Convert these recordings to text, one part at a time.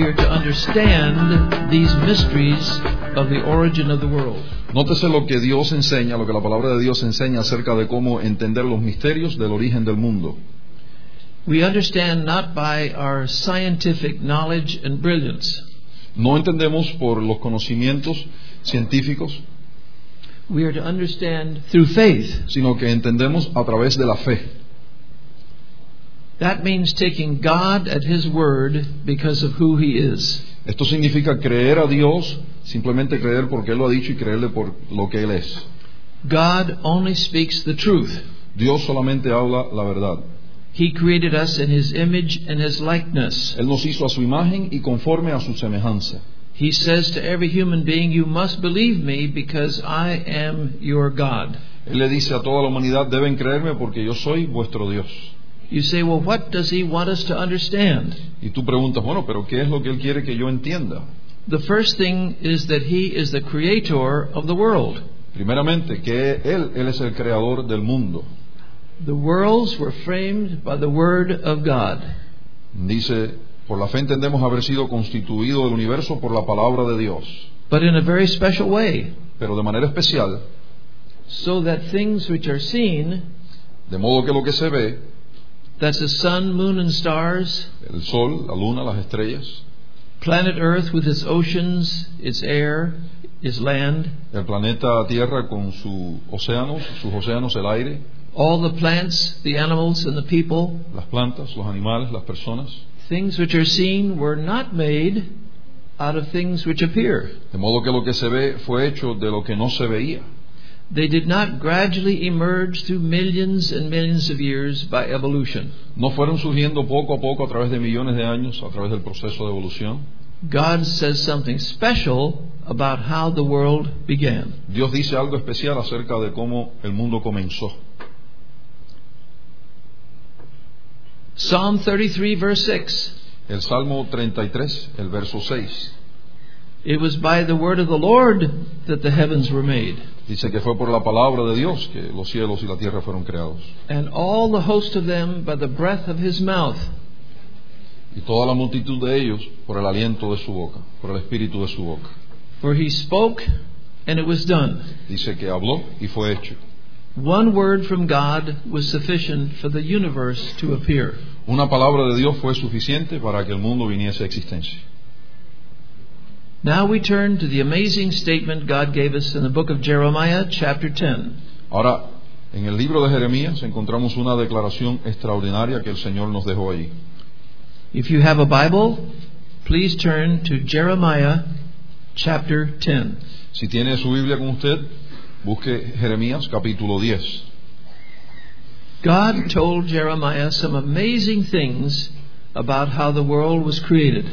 we are to understand these mysteries of the origin of the world. Nótese lo que Dios enseña, lo que la palabra de Dios enseña acerca de cómo entender los misterios del origen del mundo. We understand not by our scientific knowledge and brilliance. No entendemos por los conocimientos científicos, We are to understand through faith. sino que entendemos a través de la fe. That means taking God at His word because of who He is. Esto significa creer a Dios, simplemente creer porque Él lo ha dicho y creerle por lo que Él es. God only speaks the truth. Dios solamente habla la verdad. He created us in His image and His likeness. Él nos hizo a su imagen y conforme a su semejanza. He says to every human being, You must believe me because I am your God. Él le dice a toda la humanidad, deben creerme porque yo soy vuestro Dios. You say, Well, what does He want us to understand? Y tú preguntas, bueno, pero ¿qué es lo que Él quiere que yo entienda? The first thing is that He is the creator of the world. Primeramente, que Él, Él es el creador del mundo. The worlds were framed by the Word of God. Dice, por la fe entendemos haber sido constituido el universo por la palabra de Dios, but in a very special way, pero de manera especial, so that things which are seen, de modo que lo que se ve, that's the sun, moon, and stars, el sol, la luna, las estrellas, planet Earth with its oceans, its air, its land, el planeta Tierra con sus océanos, sus océanos, el aire, all the plants, the animals, and the people, las plantas, los animales, las personas, things which are seen were not made out of things which appear. de modo que lo que se ve fue hecho de lo que no se veía. They did not gradually emerge through millions and millions of years by evolution. No fueron surgiendo poco a poco a través de millones de años, a través del proceso de evolución. God says something special about how the world began. Dios dice algo especial acerca de cómo el mundo comenzó. Psalm 33, verse 6. El Salmo 33, el verso 6, It was by the word of the Lord that the heavens were made, dice que fue por la palabra de Dios que los cielos y la tierra fueron creados. and all the host of them by the breath of his mouth. Y toda la multitud de ellos por el aliento de su boca, por el espíritu de su boca. For he spoke, and it was done. Dice que habló y fue hecho. One word from God was sufficient for the universe to appear. Una palabra de Dios fue suficiente para que el mundo viniese a existencia. Now we turn to the amazing statement God gave us in the book of Jeremiah, chapter 10. Ahora, en el libro de Jeremías encontramos una declaración extraordinaria que el Señor nos dejó ahí. If you have a Bible, please turn to Jeremiah, chapter 10. Si tiene su Biblia con usted, busque Jeremías capítulo 10. God told Jeremiah some amazing things about how the world was created.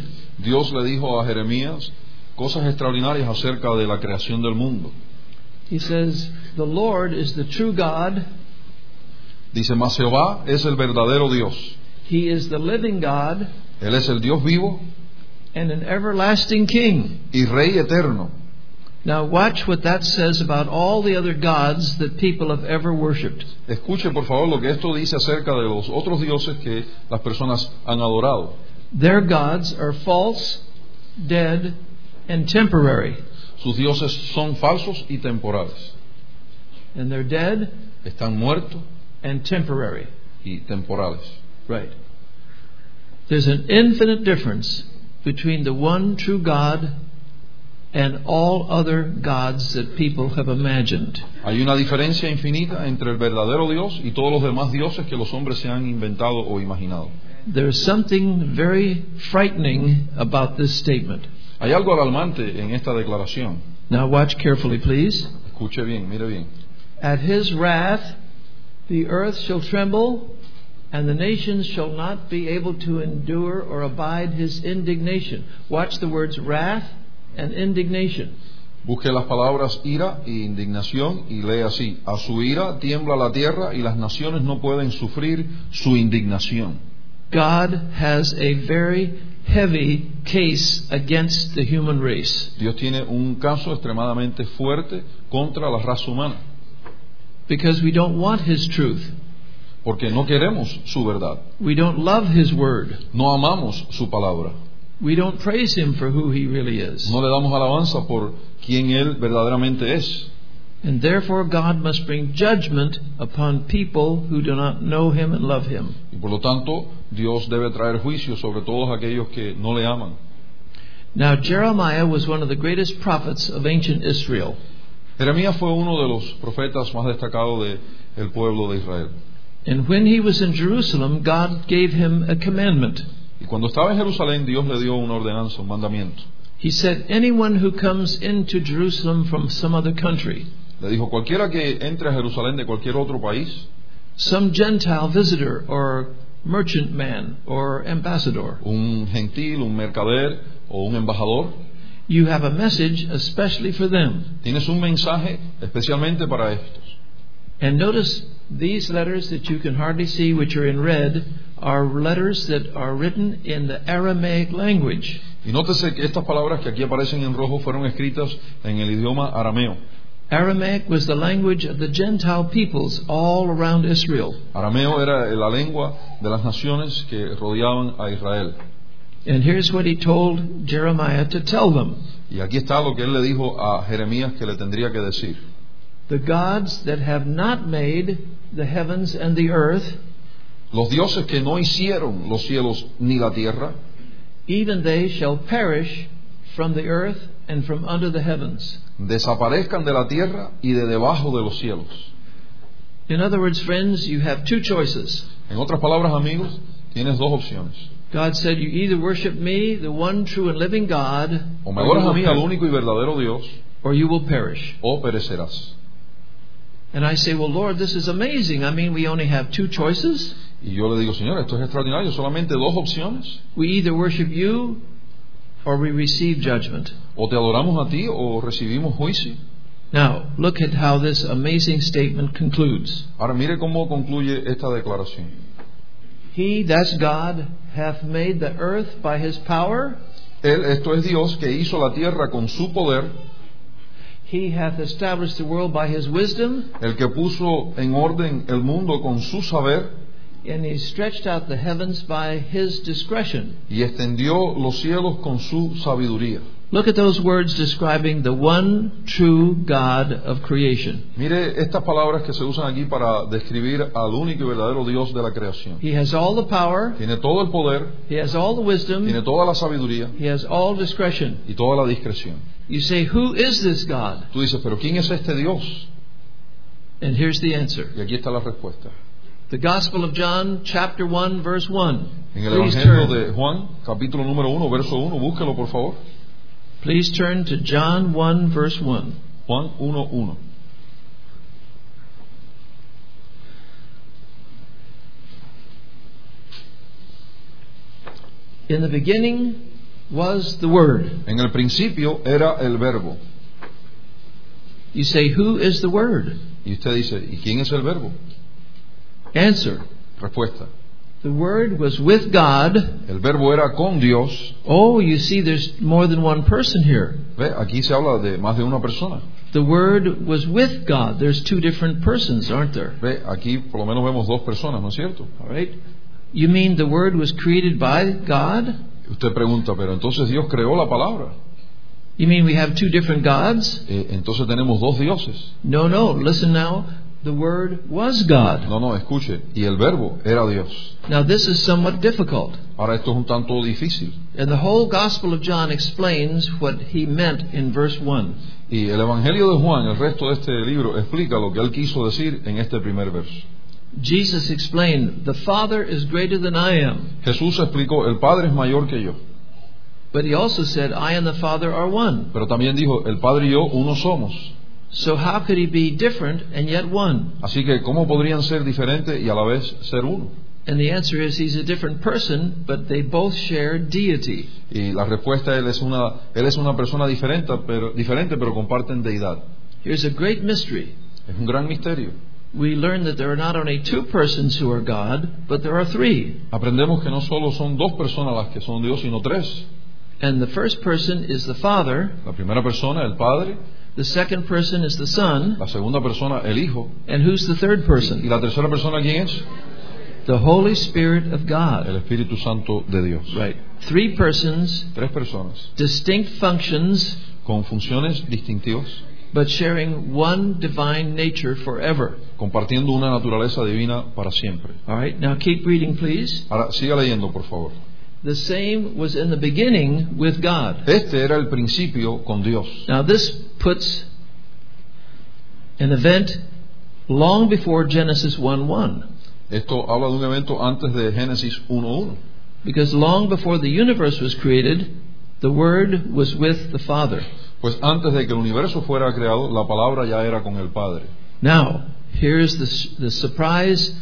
Dios le dijo a Jeremías cosas extraordinarias acerca de la creación del mundo. He says, The Lord is the true God, Dice, mas Jehová es el verdadero Dios. He is the living God, Él es el Dios vivo and an everlasting King. y Rey eterno. Now, watch what that says about all the other gods that people have ever worshipped. Escuche por favor lo que esto dice acerca de los otros dioses que las personas han adorado. Their gods are false, dead, and temporary. Sus dioses son falsos y temporales. And they're dead Están muertos and temporary. y temporales. Right. There's an infinite difference between the one true God and all other gods that people have imagined. Hay una diferencia infinita entre el verdadero Dios y todos los demás dioses que los hombres se han inventado o imaginado. There's something very frightening about this statement. Hay algo alarmante en esta declaración. Now, watch carefully, please. Escuche bien, mire bien. At his wrath, the earth shall tremble, and the nations shall not be able to endure or abide his indignation. Watch the words wrath and indignation. Busque las palabras ira e indignación y lee así. A su ira tiembla la tierra y las naciones no pueden sufrir su indignación. God has a very heavy case against the human race Dios tiene un caso extremadamente fuerte contra la raza humana, because we don't want his truth. porque no queremos su verdad, We don't love his word. no amamos su palabra. We don't praise him for who he really is. No le damos alabanza por quien Él verdaderamente es. And therefore, God must bring judgment upon people who do not know him and love him. Y por lo tanto, Dios debe traer juicio sobre todos aquellos que no le aman. Now, Jeremiah was one of the greatest prophets of ancient Israel. Jeremías fue uno de los profetas más destacados del pueblo de Israel. And when he was in Jerusalem, God gave him a commandment. Y cuando estaba en Jerusalén, Dios le dio una ordenanza, un mandamiento. He said, Anyone who comes into Jerusalem from some other country, Le dijo, cualquiera que entre a Jerusalén de cualquier otro país, some Gentile visitor or or ambassador, un gentil, un mercader o un embajador, you have a message especially for them. tienes un mensaje especialmente para estos. And notice these letters that you can hardly see, which are in red, are letters that are written in the Aramaic language. Y nótese que estas palabras que aquí aparecen en rojo fueron escritas en el idioma arameo. Aramaic was the language of the Gentile peoples all around Israel. Arameo era la lengua de las naciones que rodeaban a Israel. And here's what he told Jeremiah to tell them Y aquí está lo que él le dijo a Jeremías que le tendría que decir. The gods that have not made the heavens and the earth, Los dioses que no hicieron los cielos ni la tierra, even they shall perish from the earth and from under the heavens. desaparezcan de la tierra y de debajo de los cielos. In other words, friends, you have two choices. En otras palabras, amigos, tienes dos opciones. God said, You either worship me, the one true and living God, O me or you adoras a will, mí, al único y verdadero Dios, or you will perish. o perecerás. And I say, Well, Lord, this is amazing. I mean, we only have two choices. Y yo le digo, Señor, esto es extraordinario, solamente dos opciones. We either worship you or we receive judgment. O te adoramos a ti o recibimos juicio. Now, look at how this amazing statement concludes. Ahora mire cómo concluye esta declaración. He, that's God, hath made the earth by his power. Él, esto es Dios, que hizo la tierra con su poder, He hath established the world by his wisdom. el que puso en orden el mundo con su saber And he stretched out the heavens by his discretion. y extendió los cielos con su sabiduría. Look at those words describing the one true God of creation. Mire estas palabras que se usan aquí para describir al único y verdadero Dios de la creación. He has all the power, Tiene todo el poder, he has all the wisdom, tiene toda la sabiduría he has all discretion. y toda la discreción. You say, Who is this God? Tú dices, pero ¿quién es este Dios? And here's the answer. Y aquí está la respuesta. The Gospel of John, chapter 1, verse 1. En el Please Evangelio turn, de Juan, capítulo número 1, verso 1, búsquelo por favor. please turn to John 1, verse 1. Juan 1, 1. In the beginning was the Word. En el principio era el verbo. You say, Who is the Word? Y usted dice, ¿y quién es el verbo? Answer. Respuesta. The Word was with God. El verbo era con Dios. Oh, you see, there's more than one person here. Ve, aquí se habla de más de una persona. The Word was with God. There's two different persons, aren't there? Ve, aquí por lo menos vemos dos personas, ¿no es cierto? All right? You mean the Word was created by God? Usted pregunta, pero entonces Dios creó la palabra. You mean we have two different gods? Eh, entonces tenemos dos dioses. No, no. Listen now. The Word was God. No, no, escuche. Y el verbo era Dios. Now, this is somewhat difficult. Ahora esto es un tanto difícil. And the whole Gospel of John explains what he meant in verse 1. Y el Evangelio de Juan, el resto de este libro, explica lo que él quiso decir en este primer verso. Jesus explained, The Father is greater than I am. Jesús explicó, el Padre es mayor que yo. But he also said, I and the Father are one. Pero también dijo, el Padre y yo uno somos. So how could he be different and yet one? Así que, ¿cómo podrían ser diferentes y a la vez ser uno? And the answer is he's a different person, but they both share deity. Y la respuesta él es una, él es una persona diferente pero, diferente, pero comparten deidad. Here's a great mystery. Es un gran misterio. We learn that there are not only two persons who are God, but there are three. Aprendemos que no solo son dos personas las que son Dios, sino tres. And the first person is the Father, La primera persona, el Padre, the second person is the Son, la segunda persona, el Hijo, and who's the third person? y la tercera persona, ¿quién es? The Holy Spirit of God. El Espíritu Santo de Dios. Right. three persons, tres personas, distinct functions, con funciones distintivas, but sharing one divine nature forever. compartiendo una naturaleza divina para siempre. All right, now keep reading, please. Ahora, siga leyendo, por favor. The same was in the beginning with God. Este era el principio con Dios. Now, this puts an event long before Genesis 1 1. Esto habla de un evento antes de Génesis 1.1. Because long before the universe was created, the Word was with the Father. Pues antes de que el universo fuera creado, la palabra ya era con el Padre. Now, here's the, the surprise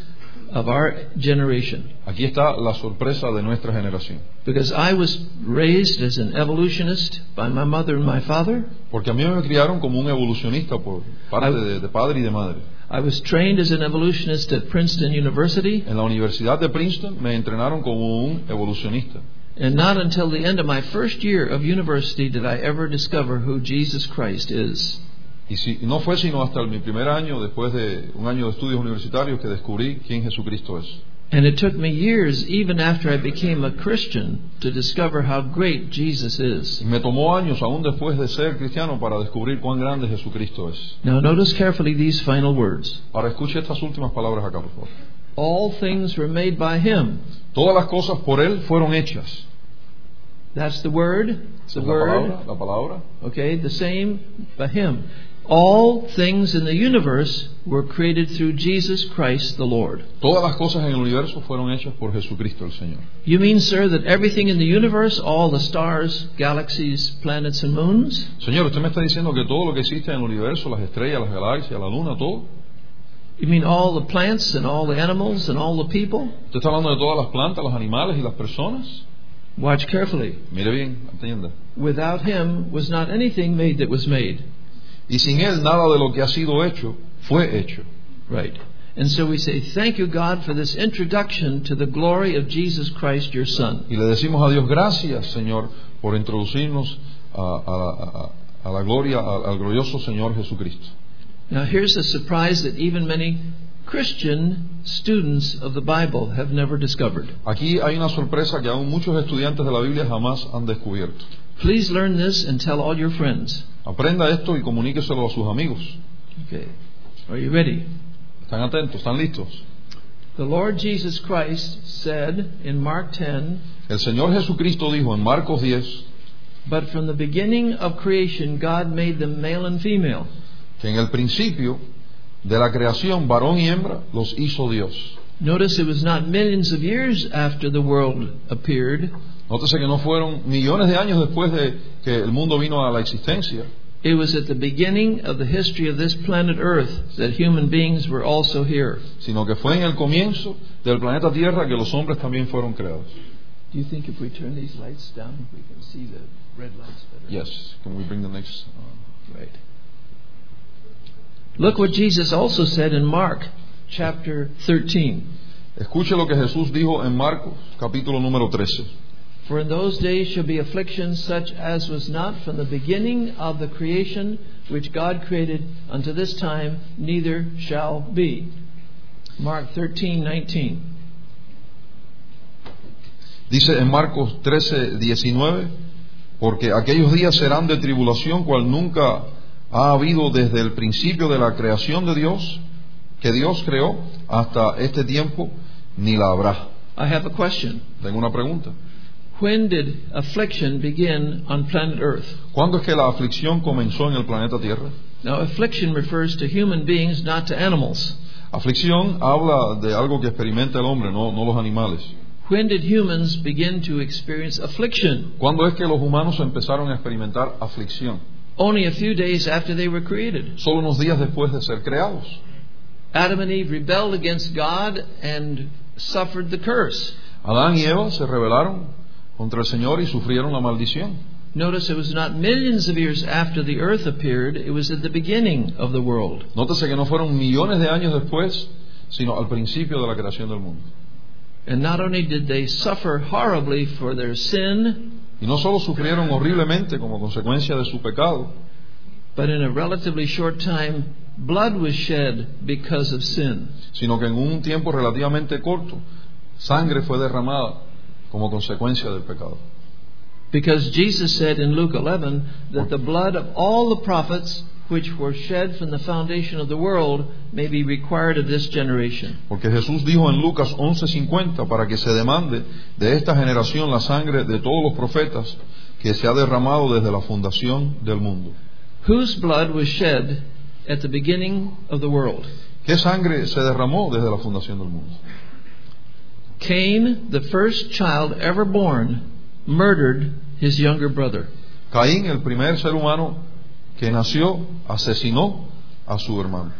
of our generation. Aquí está la sorpresa de nuestra generación. Because I was raised as an evolutionist by my mother and my father. Porque a mí me criaron como un evolucionista por parte de, de padre y de madre. I was trained as an evolutionist at Princeton University. En la Universidad de Princeton me entrenaron como un evolucionista. And not until the end of my first year of university did I ever discover who Jesus Christ is. Y, si, no fue sino hasta mi primer año, después de un año de estudios universitarios, que descubrí quién Jesucristo es. And it took me years, even after I became a Christian, to discover how great Jesus is. Y me tomó años, aún después de ser cristiano, para descubrir cuán grande Jesucristo es. Now, notice carefully these final words Ahora escuche estas últimas palabras acá, por favor. All things were made by Him. Todas las cosas por Él fueron hechas. That's the word. The la word. palabra, la palabra. Okay, the same by Him. All things in the universe were created through Jesus Christ the Lord. Todas las cosas en el universo fueron hechas por Jesucristo el Señor. You mean, sir, that everything in the universe, all the stars, galaxies, planets, and moons, Señor, usted me está diciendo que todo lo que existe en el universo, las estrellas, las galaxias, la luna, todo. you mean all the plants and all the animals and all the people? Usted está hablando de todas las plantas, los animales y las personas. Watch carefully. Mire bien, entienda. Without Him was not anything made that was made. Y sin Él nada de lo que ha sido hecho fue hecho. Right. And so we say, Thank you, God, for this introduction to the glory of Jesus Christ, your Son. Y le decimos a Dios gracias, Señor, por introducirnos a, a- a- a la gloria, a- al glorioso Señor Jesucristo. Now, here's a surprise that even many Christian students of the Bible have never discovered. Aquí hay una sorpresa que aún muchos estudiantes de la Biblia jamás han descubierto. Please learn this and tell all your friends. Aprenda esto y comuníqueselo a sus amigos. Okay. Are you ready? ¿Están atentos? ¿Están listos? The Lord Jesus Christ said in Mark 10, El Señor Jesucristo dijo en Marcos 10 But from the beginning of creation, God made them male and female. que en el principio de la creación, varón y hembra, los hizo Dios. Notice it was not millions of years after the world appeared, Nótese que no fueron millones de años después de que el mundo vino a la existencia, it was at the beginning of the history of this planet Earth that human beings were also here. sino que fue en el comienzo del planeta Tierra que los hombres también fueron creados. Do you think if we turn these lights down, we can see the red lights better? Yes. Can we bring the next? uh, Right. Look what Jesus also said in Mark chapter 13. Escuche lo que Jesús dijo en Marcos, capítulo número 13. For in those days shall be affliction such as was not from the beginning of the creation which God created unto this time, neither shall be. Mark 13, 19. Dice en Marcos 13, 19, porque aquellos días serán de tribulación cual nunca ha habido desde el principio de la creación de Dios, que Dios creó, hasta este tiempo, ni la habrá. I have a question. Tengo una pregunta. When did affliction begin on planet Earth? ¿Cuándo es que la aflicción comenzó en el planeta Tierra? Now, affliction refers to human beings, not to animals. Aflicción habla de algo que experimenta el hombre, no, no los animales. When did humans begin to experience affliction? ¿Cuándo es que los humanos empezaron a experimentar aflicción? Only a few days after they were created. Solo unos días después de ser creados. Adam and Eve rebelled against God and suffered the curse. Adán y Eva se rebelaron contra el Señor y sufrieron la maldición. Notice it was not millions of years after the earth appeared, it was at the beginning of the world. Nótese que no fueron millones de años después, sino al principio de la creación del mundo. And not only did they suffer horribly for their sin, Y no solo sufrieron horriblemente como consecuencia de su pecado, but in a relatively short time, blood was shed because of sin. sino que en un tiempo relativamente corto, sangre fue derramada como consecuencia del pecado. Because Jesus said in Luke 11 that the blood of all the prophets which were shed from the foundation of the world may be required of this generation. Porque Jesús dijo en Lucas 11:50 para que se demande de esta generación la sangre de todos los profetas que se ha derramado desde la fundación del mundo. Whose blood was shed at the beginning of the world? ¿Qué sangre se derramó desde la fundación del mundo? Cain, the first child ever born, murdered his younger brother. Caín, el primer ser humano que nació, asesinó a su hermano.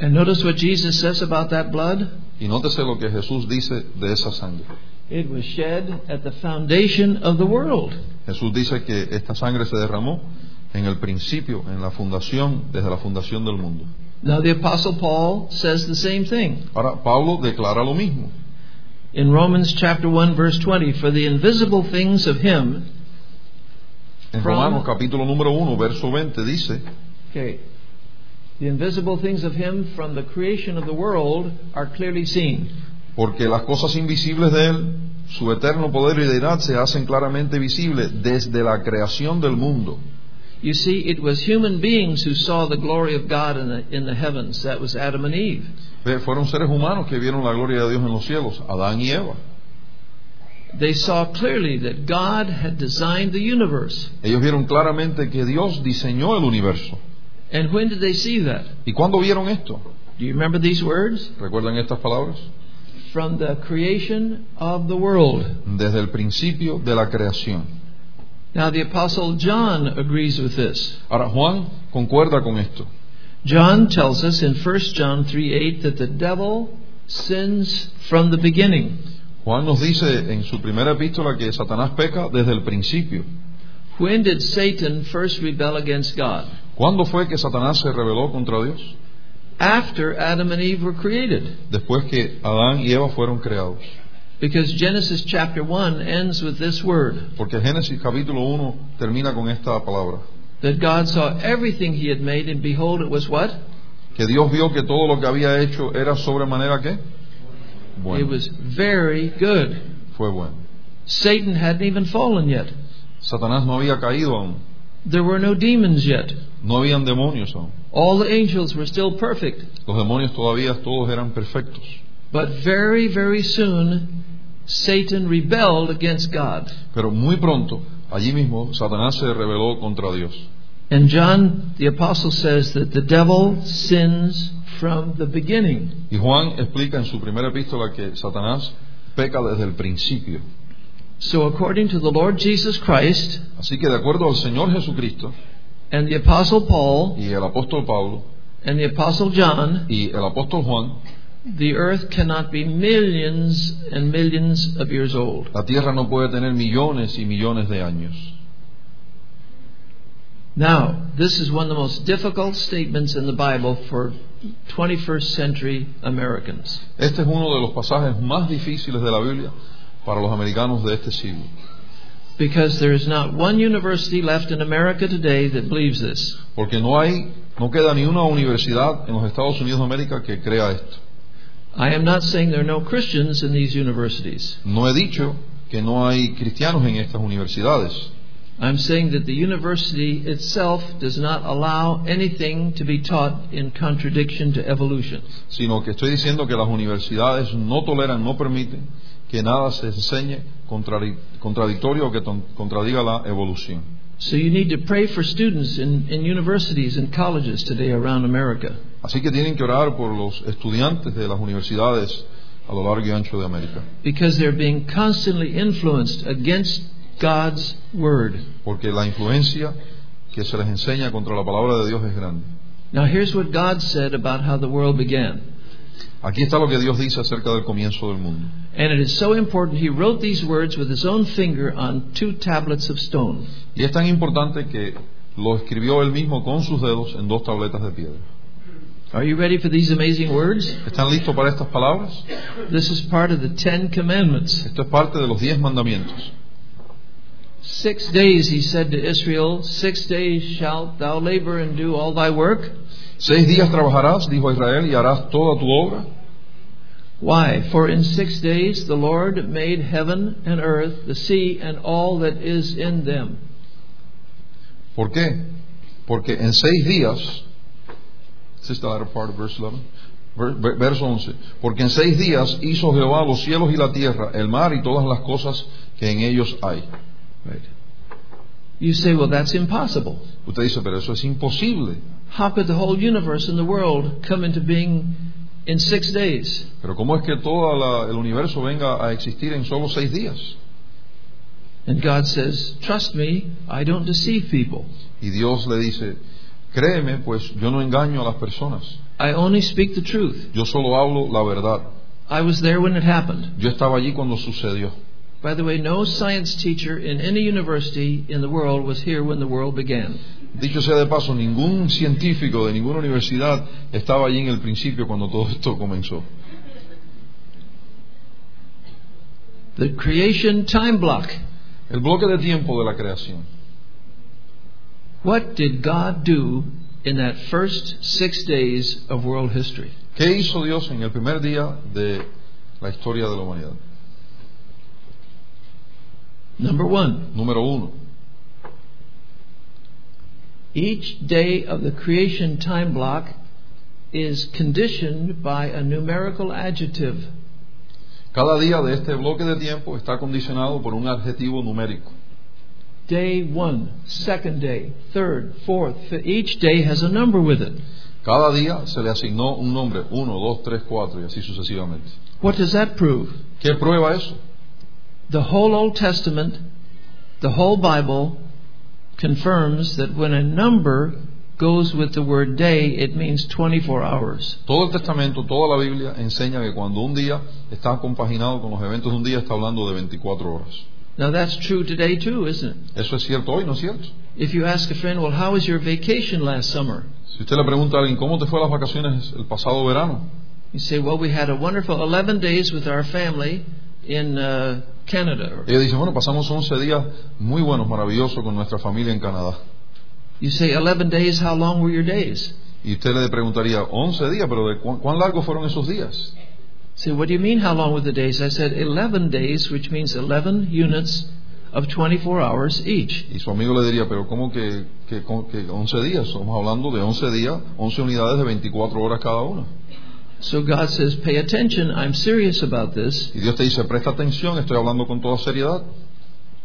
And notice what Jesus says about that blood. Y nótese lo que Jesús dice de esa sangre. It was shed at the foundation of the world. Jesús dice que esta sangre se derramó en el principio, en la fundación, desde la fundación del mundo. Now, the Apostle Paul says the same thing. Ahora, Pablo declara lo mismo. In Romans chapter 1 verse 20, for the invisible things of him, En From- Romanos capítulo número 1, verso 20 dice, okay, the invisible things of him from the creation of the world are clearly seen. porque las cosas invisibles de Él, su eterno poder y deidad se hacen claramente visibles desde la creación del mundo. You see, it was human beings who saw the glory of God in the, in the heavens. That was Adam and Eve. Ve, Fueron seres humanos que vieron la gloria de Dios en los cielos, Adán y Eva. They saw clearly that God had designed the universe. Ellos vieron claramente que Dios diseñó el universo. And when did they see that? ¿Y cuándo vieron esto? Do you remember these words? ¿Recuerdan estas palabras? From the creation of the world. Desde el principio de la creación. Now, the Apostle John agrees with this. Ahora, Juan concuerda con esto. John tells us in 1 John 3 8 that the devil sins from the beginning. Juan nos dice en su primera epístola que Satanás peca desde el principio. When did Satan first rebel against God? ¿Cuándo fue que Satanás se rebeló contra Dios? After Adam and Eve were created. Después que Adán y Eva fueron creados. Because Genesis chapter 1 ends with this word Porque Génesis capítulo 1 termina con esta palabra. that God saw everything he had made, and behold, it was what? Que Dios vio que todo lo que había hecho era sobremanera que Bueno. It was very good. Fue bueno. Satan hadn't even fallen yet. Satanás no había caído aún. There were no demons yet. No habían demonios aún. All the angels were still perfect. Los demonios todavía todos eran perfectos. But very, very soon, Satan rebelled against God. Pero muy pronto, allí mismo, Satanás se rebeló contra Dios. And John the Apostle says that the devil sins from the beginning. Y Juan explica en su primera epístola que Satanás peca desde el principio. So, according to the Lord Jesus Christ Así que de acuerdo al Señor Jesucristo and the Apostle Paul y el apóstol Pablo and the Apostle John, y el apóstol Juan, the earth cannot be millions and millions of years old. la tierra no puede tener millones y millones de años. Now, this is one of the most difficult statements in the Bible for 21st century Americans. Este es uno de los pasajes más difíciles de la Biblia para los americanos de este siglo. Because there is not one university left in America today that believes this. Porque no hay, no queda ni una universidad en los Estados Unidos de América que crea esto. I am not saying there are no Christians in these universities. No he dicho que no hay cristianos en estas universidades. I'm saying that the university itself does not allow anything to be taught in contradiction to evolution. sino que estoy diciendo que las universidades no toleran, no permiten que nada se enseñe contradictorio o que contradiga la evolución. So you need to pray for students in, in universities and colleges today around America. Así que tienen que orar por los estudiantes de las universidades a lo largo y ancho de América, because they're being constantly influenced against God's Word. porque la influencia que se les enseña contra la palabra de Dios es grande. Now, here's what God said about how the world began. Aquí está lo que Dios dice acerca del comienzo del mundo. And it is so important, He wrote these words with His own finger on two tablets of stone. Y es tan importante que lo escribió él mismo con sus dedos en dos tabletas de piedra. Are you ready for these amazing words? ¿Están listos para estas palabras? This is part of the Ten Commandments. Esto es parte de los diez mandamientos. Six days, He said to Israel, Six days shalt thou labor and do all thy work. Seis días trabajarás, dijo Israel, y harás toda tu obra. Why? For in six days the Lord made heaven and earth, the sea, and all that is in them. ¿Por qué? Porque en seis días, this is the latter part of verse 11, ver- ver- verso 11, porque en seis días hizo Jehová los cielos y la tierra, el mar y todas las cosas que en ellos hay. Right. You say, well, that's impossible. Usted dice, pero eso es imposible. How could the whole universe and the world come into being in six days? Pero ¿cómo es que todo el universo venga a existir en solo seis días? And God says, trust me, I don't deceive people. Y Dios le dice, créeme, pues yo no engaño a las personas, I only speak the truth. yo solo hablo la verdad. I was there when it happened. Yo estaba allí cuando sucedió. By the way, no science teacher in any university in the world was here when the world began. Dicho sea de paso, ningún científico de ninguna universidad estaba allí en el principio cuando todo esto comenzó. The creation time block. El bloque de tiempo de la creación. What did God do in that first six days of world history? ¿Qué hizo Dios en el primer día de la historia de la humanidad? Number one, Número uno, each day of the creation time block is conditioned by a numerical adjective. cada día de este bloque de tiempo está condicionado por un adjetivo numérico. Day one, second day, third, fourth, fifth. Each day has a number with it. Cada día se le asignó un nombre, uno, dos, tres, cuatro y así sucesivamente. What does that prove? ¿Qué prueba eso? The whole Old Testament, the whole Bible confirms that when a number goes with the word day, it means 24 hours. Todo el Testamento, toda la Biblia enseña que cuando un día está compaginado con los eventos de un día está hablando de 24 horas. Now that's true today too, isn't it? Eso es cierto hoy, ¿no es cierto? If you ask a friend, well, how was your vacation last summer? Si usted le pregunta a alguien, ¿cómo te fue las vacaciones el pasado verano? You say, well, we had a wonderful 11 days with our family in uh, Canada. Ella dice, bueno, pasamos 11 días muy buenos, maravillosos con nuestra familia en Canadá. You say, 11 days, how long were your days? Y usted le preguntaría, 11 días, pero ¿de cu- cuán largos fueron esos días? Say, what do you mean, how long were the days? I said, 11 days, which means 11 units of 24 hours each. Y su amigo le diría, pero ¿cómo que, que, que 11 días? Estamos hablando de 11 días, 11 unidades de 24 horas cada una. So God says, pay attention, I'm serious about this. Y Dios te dice, presta atención, estoy hablando con toda seriedad.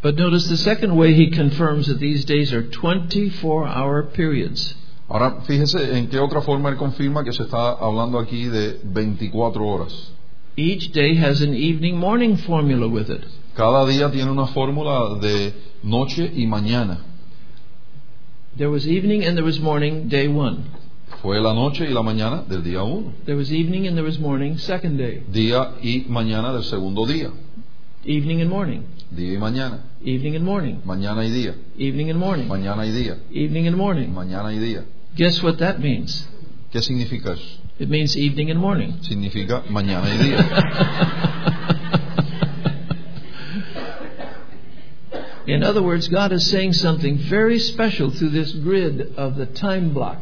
But notice the second way he confirms that these days are 24 hour periods. Ahora, fíjese en qué otra forma él confirma que se está hablando aquí de 24 horas. Each day has an evening morning formula with it. Cada día tiene una fórmula de noche y mañana. There was evening and there was morning, day one. Fue la noche y la mañana del día 1. There was evening and there was morning, second day. Día y mañana del segundo día. Evening and morning, Día y mañana. evening and morning, Mañana y día. evening and morning, Mañana y día. evening and morning. Mañana y día. Guess what that means? ¿Qué significa eso? It means evening and morning. Significa mañana y día. In other words, God is saying something very special through this grid of the time block.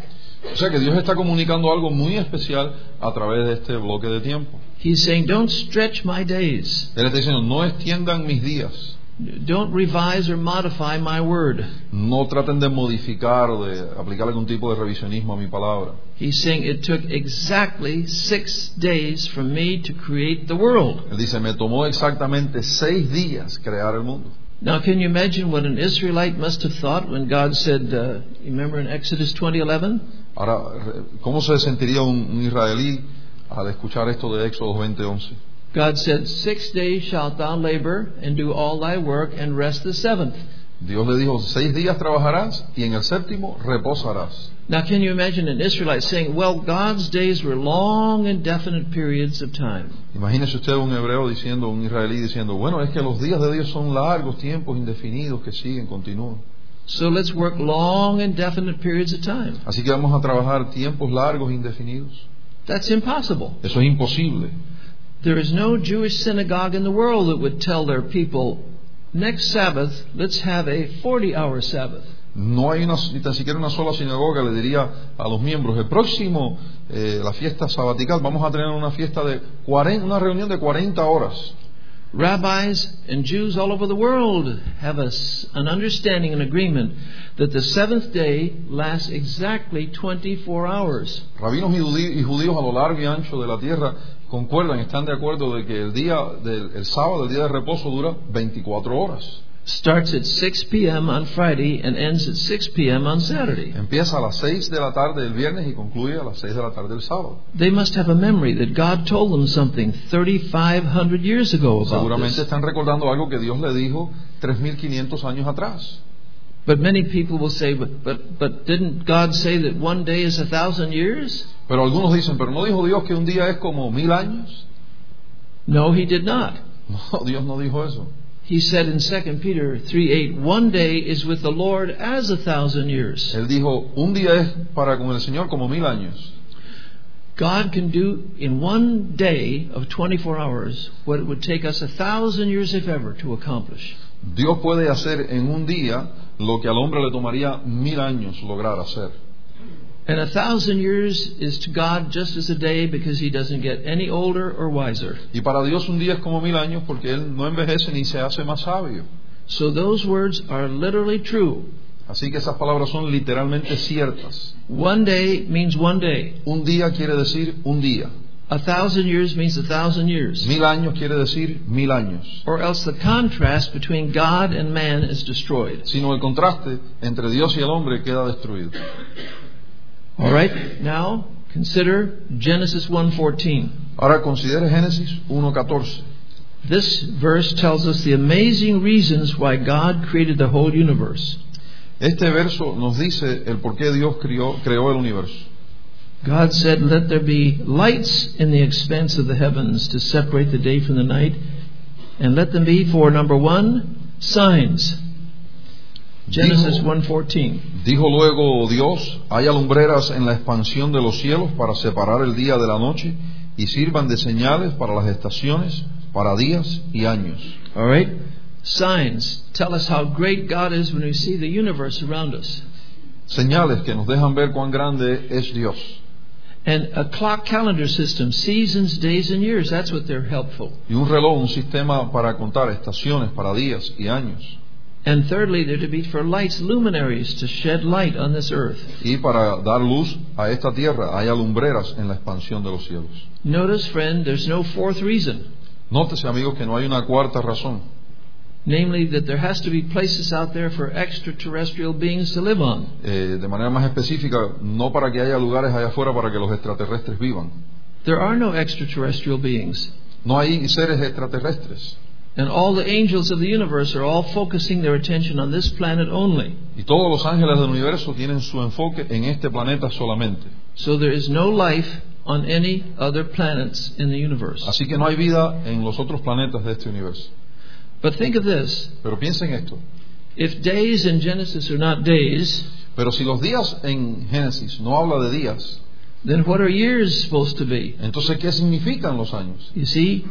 O sea que Dios está comunicando algo muy especial a través de este bloque de tiempo. He's saying, don't stretch my days. Él está diciendo, no extiendan mis días. Don't revise or modify my word. No traten de modificar o de aplicar algún tipo de revisionismo a mi palabra. He's saying it took exactly six days for me to create the world. Él dice, me tomó exactamente seis días crear el mundo. Now, can you imagine what an Israelite must have thought when God said, uh, remember in Exodus 20:11? Ahora, ¿cómo se sentiría un, un israelí al escuchar esto de Éxodo 20:11? God said, Six days shalt thou labor and do all thy work and rest the seventh. Dios le dijo, seis días trabajarás y en el séptimo reposarás. Now, can you imagine an Israelite saying, Well, God's days were long, indefinite periods of time? Imagínese usted un hebreo diciendo, un israelí diciendo, bueno, es que los días de Dios son largos, tiempos indefinidos que siguen, continúan. So let's work long, indefinite periods of time. Así que vamos a trabajar tiempos largos, indefinidos. That's impossible. Eso es imposible. There is no Jewish synagogue in the world that would tell their people next Sabbath, let's have a 40 hour Sabbath. No hay una, ni tan siquiera una sola sinagoga, le diría a los miembros, el próximo, eh, la fiesta sabatical, vamos a tener una fiesta de 40, una reunión de 40 horas. Rabbis and Jews all over the world have a an understanding and agreement that the seventh day lasts exactly 24 hours. Rabinos y judíos a lo largo y ancho de la tierra concuerdan, están de acuerdo de que el día del el sábado, el día de reposo, dura 24 horas. Starts at 6 p.m. on Friday and ends at 6 p.m. on Saturday. Empieza a las 6 de la tarde del viernes y concluye a las 6 de la tarde del sábado. They must have a memory that God told them something 3,500 years ago about Seguramente this. están recordando algo que Dios le dijo 3.500 años atrás. But many people will say, but, but, but didn't God say that one day is a thousand years? Pero algunos dicen, pero ¿no dijo Dios que un día es como mil años? No, he did not. No, Dios no dijo eso. He said in 2 Peter 3 8, one day is with the Lord as a thousand years. Él dijo, un día es para con el Señor como mil años. God can do in one day of 24 hours what it would take us a thousand years, if ever, to accomplish. Dios puede hacer en un día lo que al hombre le tomaría mil años lograr hacer. And a thousand years is to God just as a day because he doesn't get any older or wiser. Y para Dios un día es como mil años porque Él no envejece ni se hace más sabio. So those words are literally true. Así que esas palabras son literalmente ciertas. One day means one day. Un día quiere decir un día. A thousand years means a thousand years. Mil años quiere decir mil años. Or else the contrast between God and man is destroyed. Sino el contraste entre Dios y el hombre queda destruido. All right? Now consider Genesis 1:14. Ahora considere Génesis 1.14. This verse tells us the amazing reasons why God created the whole universe. Este verso nos dice el por qué Dios crió, creó el universo. God said, Let there be lights in the expanse of the heavens to separate the day from the night, and let them be for number one, signs. Genesis 1:14. Dijo luego Dios, hay alumbreras en la expansión de los cielos para separar el día de la noche y sirvan de señales para las estaciones, para días y años. All right? Signs tell us how great God is when we see the universe around us. Señales que nos dejan ver cuán grande es Dios. And a clock calendar system, seasons, days, and years, that's what they're helpful. Y un reloj, un sistema para contar estaciones, para días y años. And thirdly, they're to be for lights, luminaries, to shed light on this earth. Y para dar luz a esta tierra hay alumbreras en la expansión de los cielos. Notice, friend, there's no fourth reason. Nótese, amigos, que no hay una cuarta razón. Namely, that there has to be places out there for extraterrestrial beings to live on. Eh, de manera más específica, no para que haya lugares allá afuera para que los extraterrestres vivan. There are no extraterrestrial beings. No hay seres extraterrestres. And all the angels of the universe are all focusing their attention on this planet only. Y todos los ángeles del universo tienen su enfoque en este planeta solamente. So there is no life on any other planets in the universe. Así que no hay vida en los otros planetas de este universo. But think of this Pero piensen esto. if days in Genesis are not days, Pero si los días en Génesis no habla de días, then what are years supposed to be? entonces ¿qué significan los años? You see,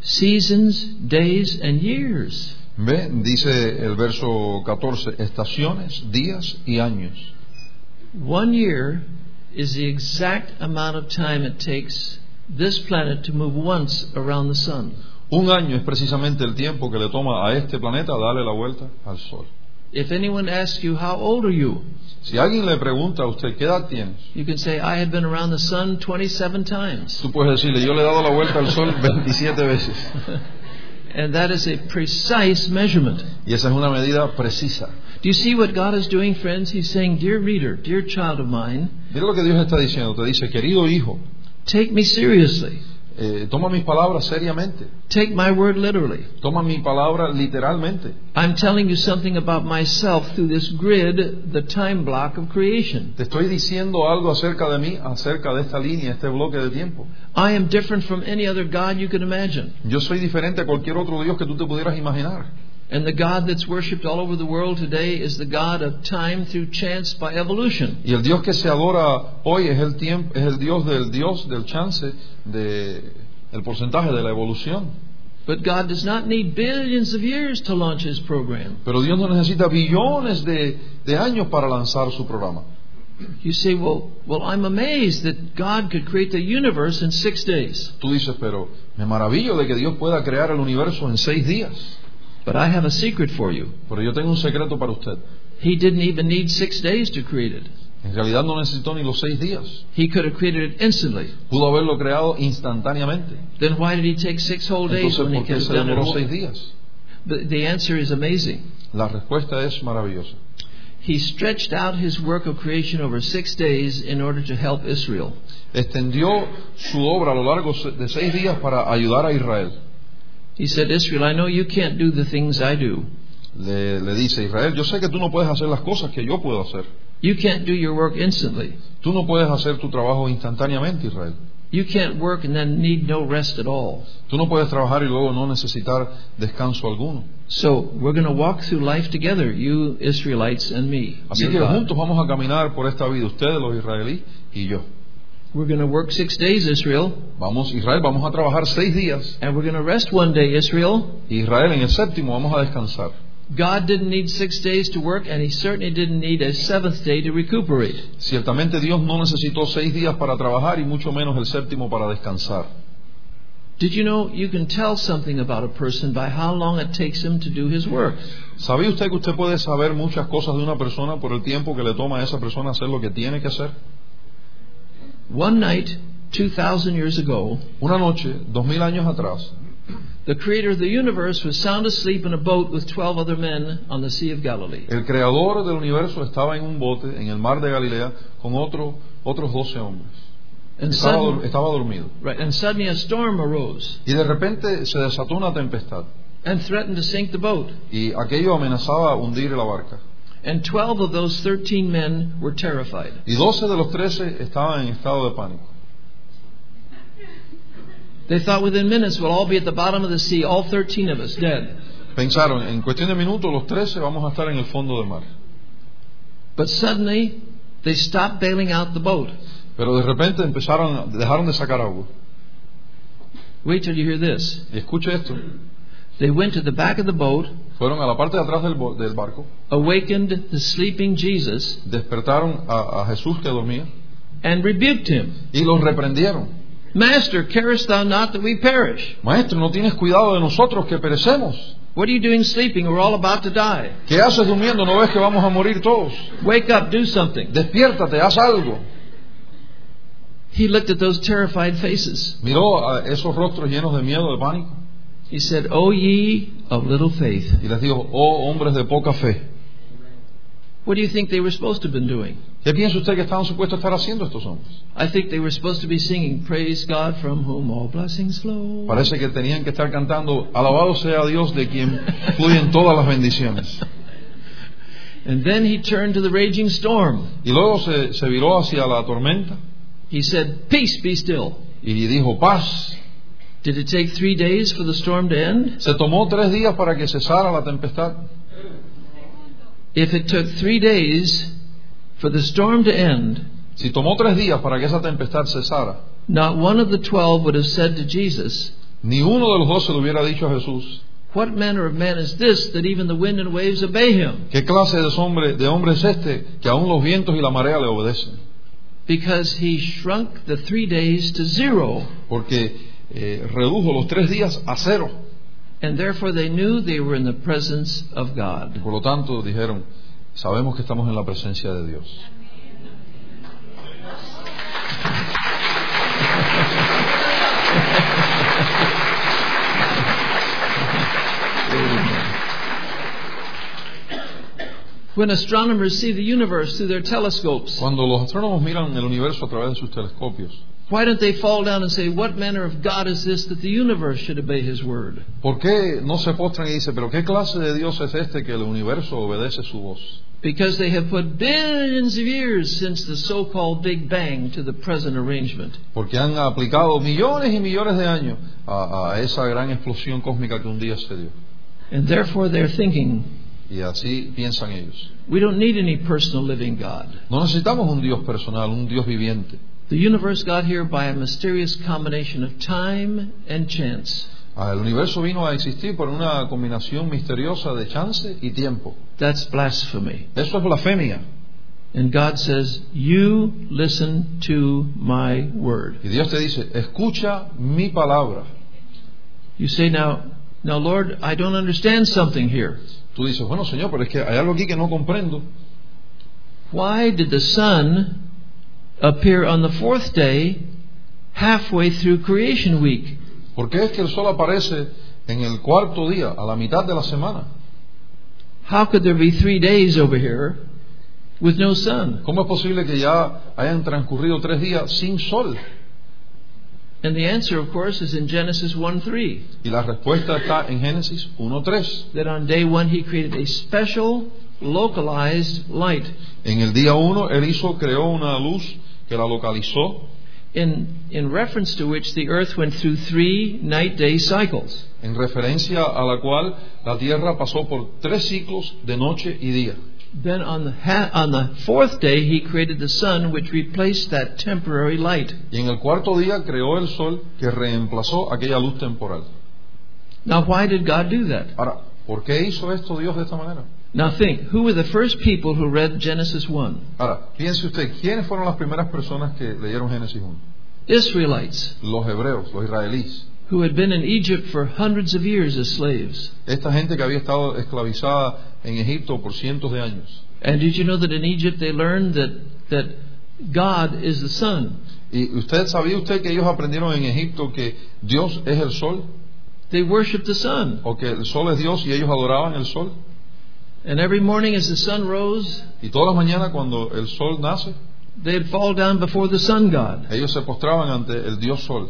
seasons, days, and years. Ve, dice el verso 14, estaciones, días y años. One year is the exact amount of time it takes this planet to move once around the sun. Un año es precisamente el tiempo que le toma a este planeta darle la vuelta al Sol. If anyone asks you, How old are you? Si alguien le pregunta a usted qué edad tienes, You can say, I have been around the sun 27 times. tú puedes decirle yo le he dado la vuelta al Sol 27 veces. And that is a precise measurement. Y esa es una medida precisa. Do you see what God is doing, friends? He's saying, Dear reader, dear child of mine, Mira lo que Dios está diciendo. Te dice, querido hijo, take me seriously. Eh, toma mis palabras seriamente. Take my word literally. Toma mi palabra literalmente. I'm telling you something about myself through this grid, the time block of creation. Te estoy diciendo algo acerca de mí, acerca de esta línea, este bloque de tiempo. I am different from any other God you can imagine. Yo soy diferente a cualquier otro Dios que tú te pudieras imaginar. And the God that's worshipped all over the world today is the God of time through chance by evolution. Y el Dios que se adora hoy es el tiempo, es el Dios del Dios del chance de el porcentaje de la evolución. But God does not need billions of years to launch his program. Pero Dios no necesita billones de, de años para lanzar su programa. You say, well, well, I'm amazed that God could create the universe in six days. Tú dices, pero me maravillo de que Dios pueda crear el universo en seis días. But I have a secret for you. Pero yo tengo un secreto para usted. He didn't even need six days to create it. En realidad no necesitó ni los seis días. He could have created it instantly. Pudo haberlo creado instantáneamente. Then why did he take six whole days Entonces, when he ¿por qué se demoró seis días? The, the answer is amazing. La respuesta es maravillosa. He stretched out his work of creation over six days in order to help Israel. Extendió su obra a lo largo de seis días para ayudar a Israel. He said, Israel, I know you can't do the things I do. Le, le dice Israel, yo sé que tú no puedes hacer las cosas que yo puedo hacer. You can't do your work instantly. Tú no puedes hacer tu trabajo instantáneamente, Israel. You can't work and then need no rest at all. Tú no puedes trabajar y luego no necesitar descanso alguno. So we're going to walk through life together, you Israelites and me. Así que God. juntos vamos a caminar por esta vida, ustedes los israelíes y yo. We're going to work six days, Israel, Vamos, Israel, vamos a trabajar seis días. and we're going to rest one day, Israel. Israel en el séptimo vamos a descansar. God didn't need six days to work, and He certainly didn't need a seventh day to recuperate. Ciertamente Dios no necesitó seis días para trabajar y mucho menos el séptimo para descansar. Did you know you can tell something about a person by how long it takes him to do his work? ¿Sabía usted que usted puede saber muchas cosas de una persona por el tiempo que le toma a esa persona hacer lo que tiene que hacer? One night, 2,000 years ago, Una noche, dos mil años atrás, the creator of the universe was sound asleep in a boat with 12 other men on the Sea of Galilee. el creador del universo estaba en un bote en el mar de Galilea con otro, otros doce hombres. And, Estaba, sudden- dur- estaba dormido. right, and suddenly a storm arose Y de repente se desató una tempestad and threatened to sink the boat. y aquello amenazaba hundir la barca. And 12 of those 13 men were terrified. Y doce de los trece estaban en estado de pánico. They thought within minutes we'll all be at the bottom of the sea, all 13 of us dead. Pensaron, en cuestión de minutos los trece vamos a estar en el fondo del mar. But suddenly they stopped bailing out the boat. Pero de repente empezaron, dejaron de sacar agua. Wait till you hear this. Y escuche esto, They went to the back of the boat, fueron a la parte de atrás del, del barco, awakened the sleeping Jesus, despertaron a, a Jesús que dormía and rebuked him. y los reprendieron. Master, carest thou not that we perish? Maestro, no tienes cuidado de nosotros que perecemos. What are you doing sleeping? We're all about to die. ¿Qué haces durmiendo? ¿No ves que vamos a morir todos? Wake up, do something. Despiértate, haz algo. He looked at those terrified faces. Miró a esos rostros llenos de miedo, de pánico, He said, O ye of little faith. y les dijo, oh hombres de poca fe, What do you think they were supposed to have been doing? ¿qué piensa usted que estaban supuestos a estar haciendo estos hombres? I think they were supposed to be singing, Praise God from whom all blessings flow. Parece que tenían que estar cantando, alabado sea Dios de quien fluyen todas las bendiciones. And then he turned to the raging storm. Y luego se, se viró hacia la tormenta He said, Peace, be still. y dijo, paz. Did it take three days for the storm to end? Se tomó tres días para que cesara la tempestad. If it took three days for the storm to end, Si tomó tres días para que esa tempestad cesara, not one of the twelve would have said to Jesus, ni uno de los doce le hubiera dicho a Jesús, What manner of man is this that even the wind and waves obey him? ¿qué clase de hombre, de hombre es este que aún los vientos y la marea le obedecen? Because he shrunk the three days to zero, Porque eh, redujo los tres días a cero. and therefore they knew they were in the presence of God. Por lo tanto, dijeron, sabemos que estamos en la presencia de Dios. When astronomers see the universe through their telescopes, Cuando los astrónomos miran el universo a través de sus telescopios, why don't they fall down and say, What manner of God is this that the universe should obey his word? ¿por qué no se postran y dicen, pero qué clase de Dios es este que el universo obedece su voz? Because they have put billions of years since the so called Big Bang to the present arrangement. Porque han aplicado millones y millones de años a, a esa gran explosión cósmica que un día se dio. And therefore they're thinking, Y así piensan ellos. we don't need any personal living God. No necesitamos un Dios personal, un Dios viviente. The universe got here by a mysterious combination of time and chance. Ah, El universo vino a existir por una combinación misteriosa de chance y tiempo. That's blasphemy. Eso es blasfemia. And God says, You listen to my word. Y Dios te dice, escucha mi palabra. You say, Now, now, Lord, I don't understand something here. Tú dices, bueno Señor, pero es que hay algo aquí que no comprendo. Why did the sun appear on the fourth day, halfway through creation week? ¿Por qué es que el sol aparece en el cuarto día, a la mitad de la semana? How could there be three days over here with no sun? ¿Cómo es posible que ya hayan transcurrido tres días sin sol? And the answer, of course, is in Genesis 1 3. Y la respuesta está en Génesis 1.3. That on day one he created a special, localized light. En el día 1 él hizo, creó una luz que la localizó In, in reference to which the earth went through three night day cycles. en referencia a la cual la tierra pasó por tres ciclos de noche y día. Then on the, ha- on the fourth day he created the sun, which replaced that temporary light. Y en el cuarto día creó el sol que reemplazó aquella luz temporal. Now, why did God do that? Ahora, ¿por qué hizo esto Dios de esta manera? Now, think who were the first people who read Genesis 1? Ahora, piense usted, ¿quiénes fueron las primeras personas que leyeron Génesis 1? Israelites, Los hebreos, los israelíes. who had been in Egypt for hundreds of years as slaves. Esta gente que había estado esclavizada en Egipto por cientos de años. And did you know that in Egypt they learned that, that God is the sun? ¿Y usted sabía usted que ellos aprendieron en Egipto que Dios es el sol? They worshiped the sun. ¿O que el sol es Dios y ellos adoraban el sol? And every morning as the sun rose, Y todas las mañanas cuando el sol nace, they'd fall down before the sun god. ellos se postraban ante el Dios sol.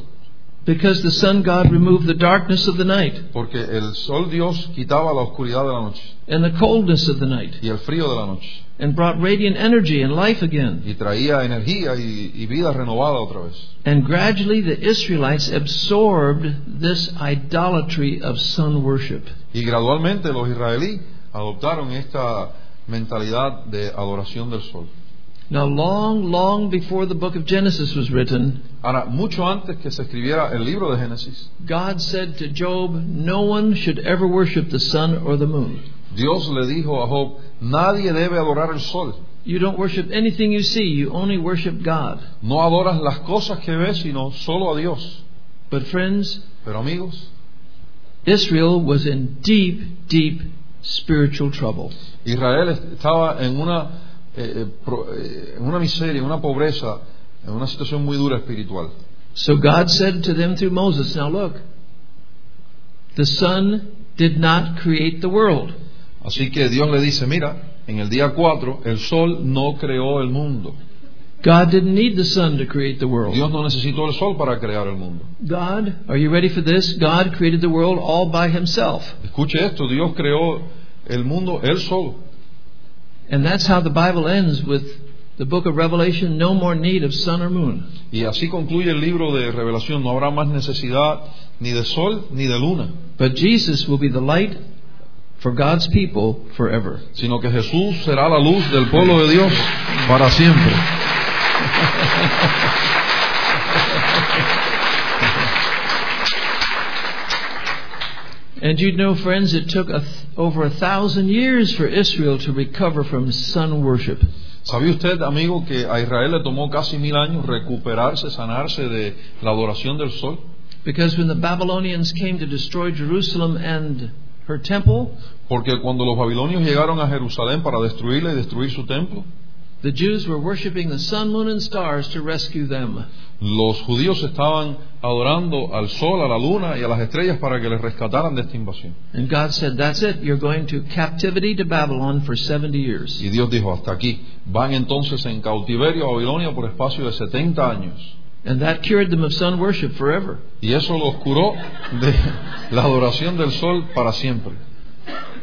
Because the sun god removed the darkness of the night Porque el sol Dios quitaba la oscuridad de la noche and the coldness of the night y el frío de la noche. and brought radiant energy and life again. Y traía energía y, y vida renovada otra vez. And gradually the Israelites absorbed this idolatry of sun worship. Y gradualmente los israelíes adoptaron esta mentalidad de adoración del sol. Now, long, long before the book of Genesis was written, Ahora, mucho antes que se escribiera el libro de Génesis, God said to Job, No one should ever worship the sun or the moon. Dios le dijo a Job, nadie debe adorar el sol. You don't worship anything you see, you only worship God. No adoras las cosas que ves, sino solo a Dios. But, friends, Pero amigos, Israel was in deep, deep spiritual trouble. Israel estaba en una, eh, eh, pro- eh, en una miseria, en una pobreza, en una situación muy dura espiritual. So God said to them through Moses, Now look, the sun did not create the world. Así que Dios le dice, mira, en el día 4 el sol no creó el mundo. God didn't need the sun to create the world. Dios no necesitó el sol para crear el mundo. God, are you ready for this? God created the world all by himself. Escuche esto, Dios creó el mundo él solo. And that's how the Bible ends with the book of Revelation no more need of sun or moon. Y así concluye el libro de Revelación. No habrá más necesidad ni de sol ni de luna, But Jesus will be the light for God's people forever. sino que Jesús será la luz del pueblo de Dios para siempre. And you know, friends, it took a over a thousand years for Israel to recover from sun worship. ¿Sabía usted, amigo, que a Israel le tomó casi mil años recuperarse, sanarse de la adoración del sol? Because when the Babylonians came to destroy Jerusalem and her temple, Porque cuando los babilonios llegaron a Jerusalén para destruirla y destruir su templo, the Jews were worshiping the sun, moon, and stars to rescue them. los judíos estaban adorando al sol, a la luna y a las estrellas para que les rescataran de esta invasión. And God said, That's it. You're going to captivity to Babylon for 70 years. Y Dios dijo, hasta aquí. Van entonces en cautiverio a Babilonia por espacio de 70 años. And that cured them of sun worship forever. Y eso los curó de la adoración del sol para siempre.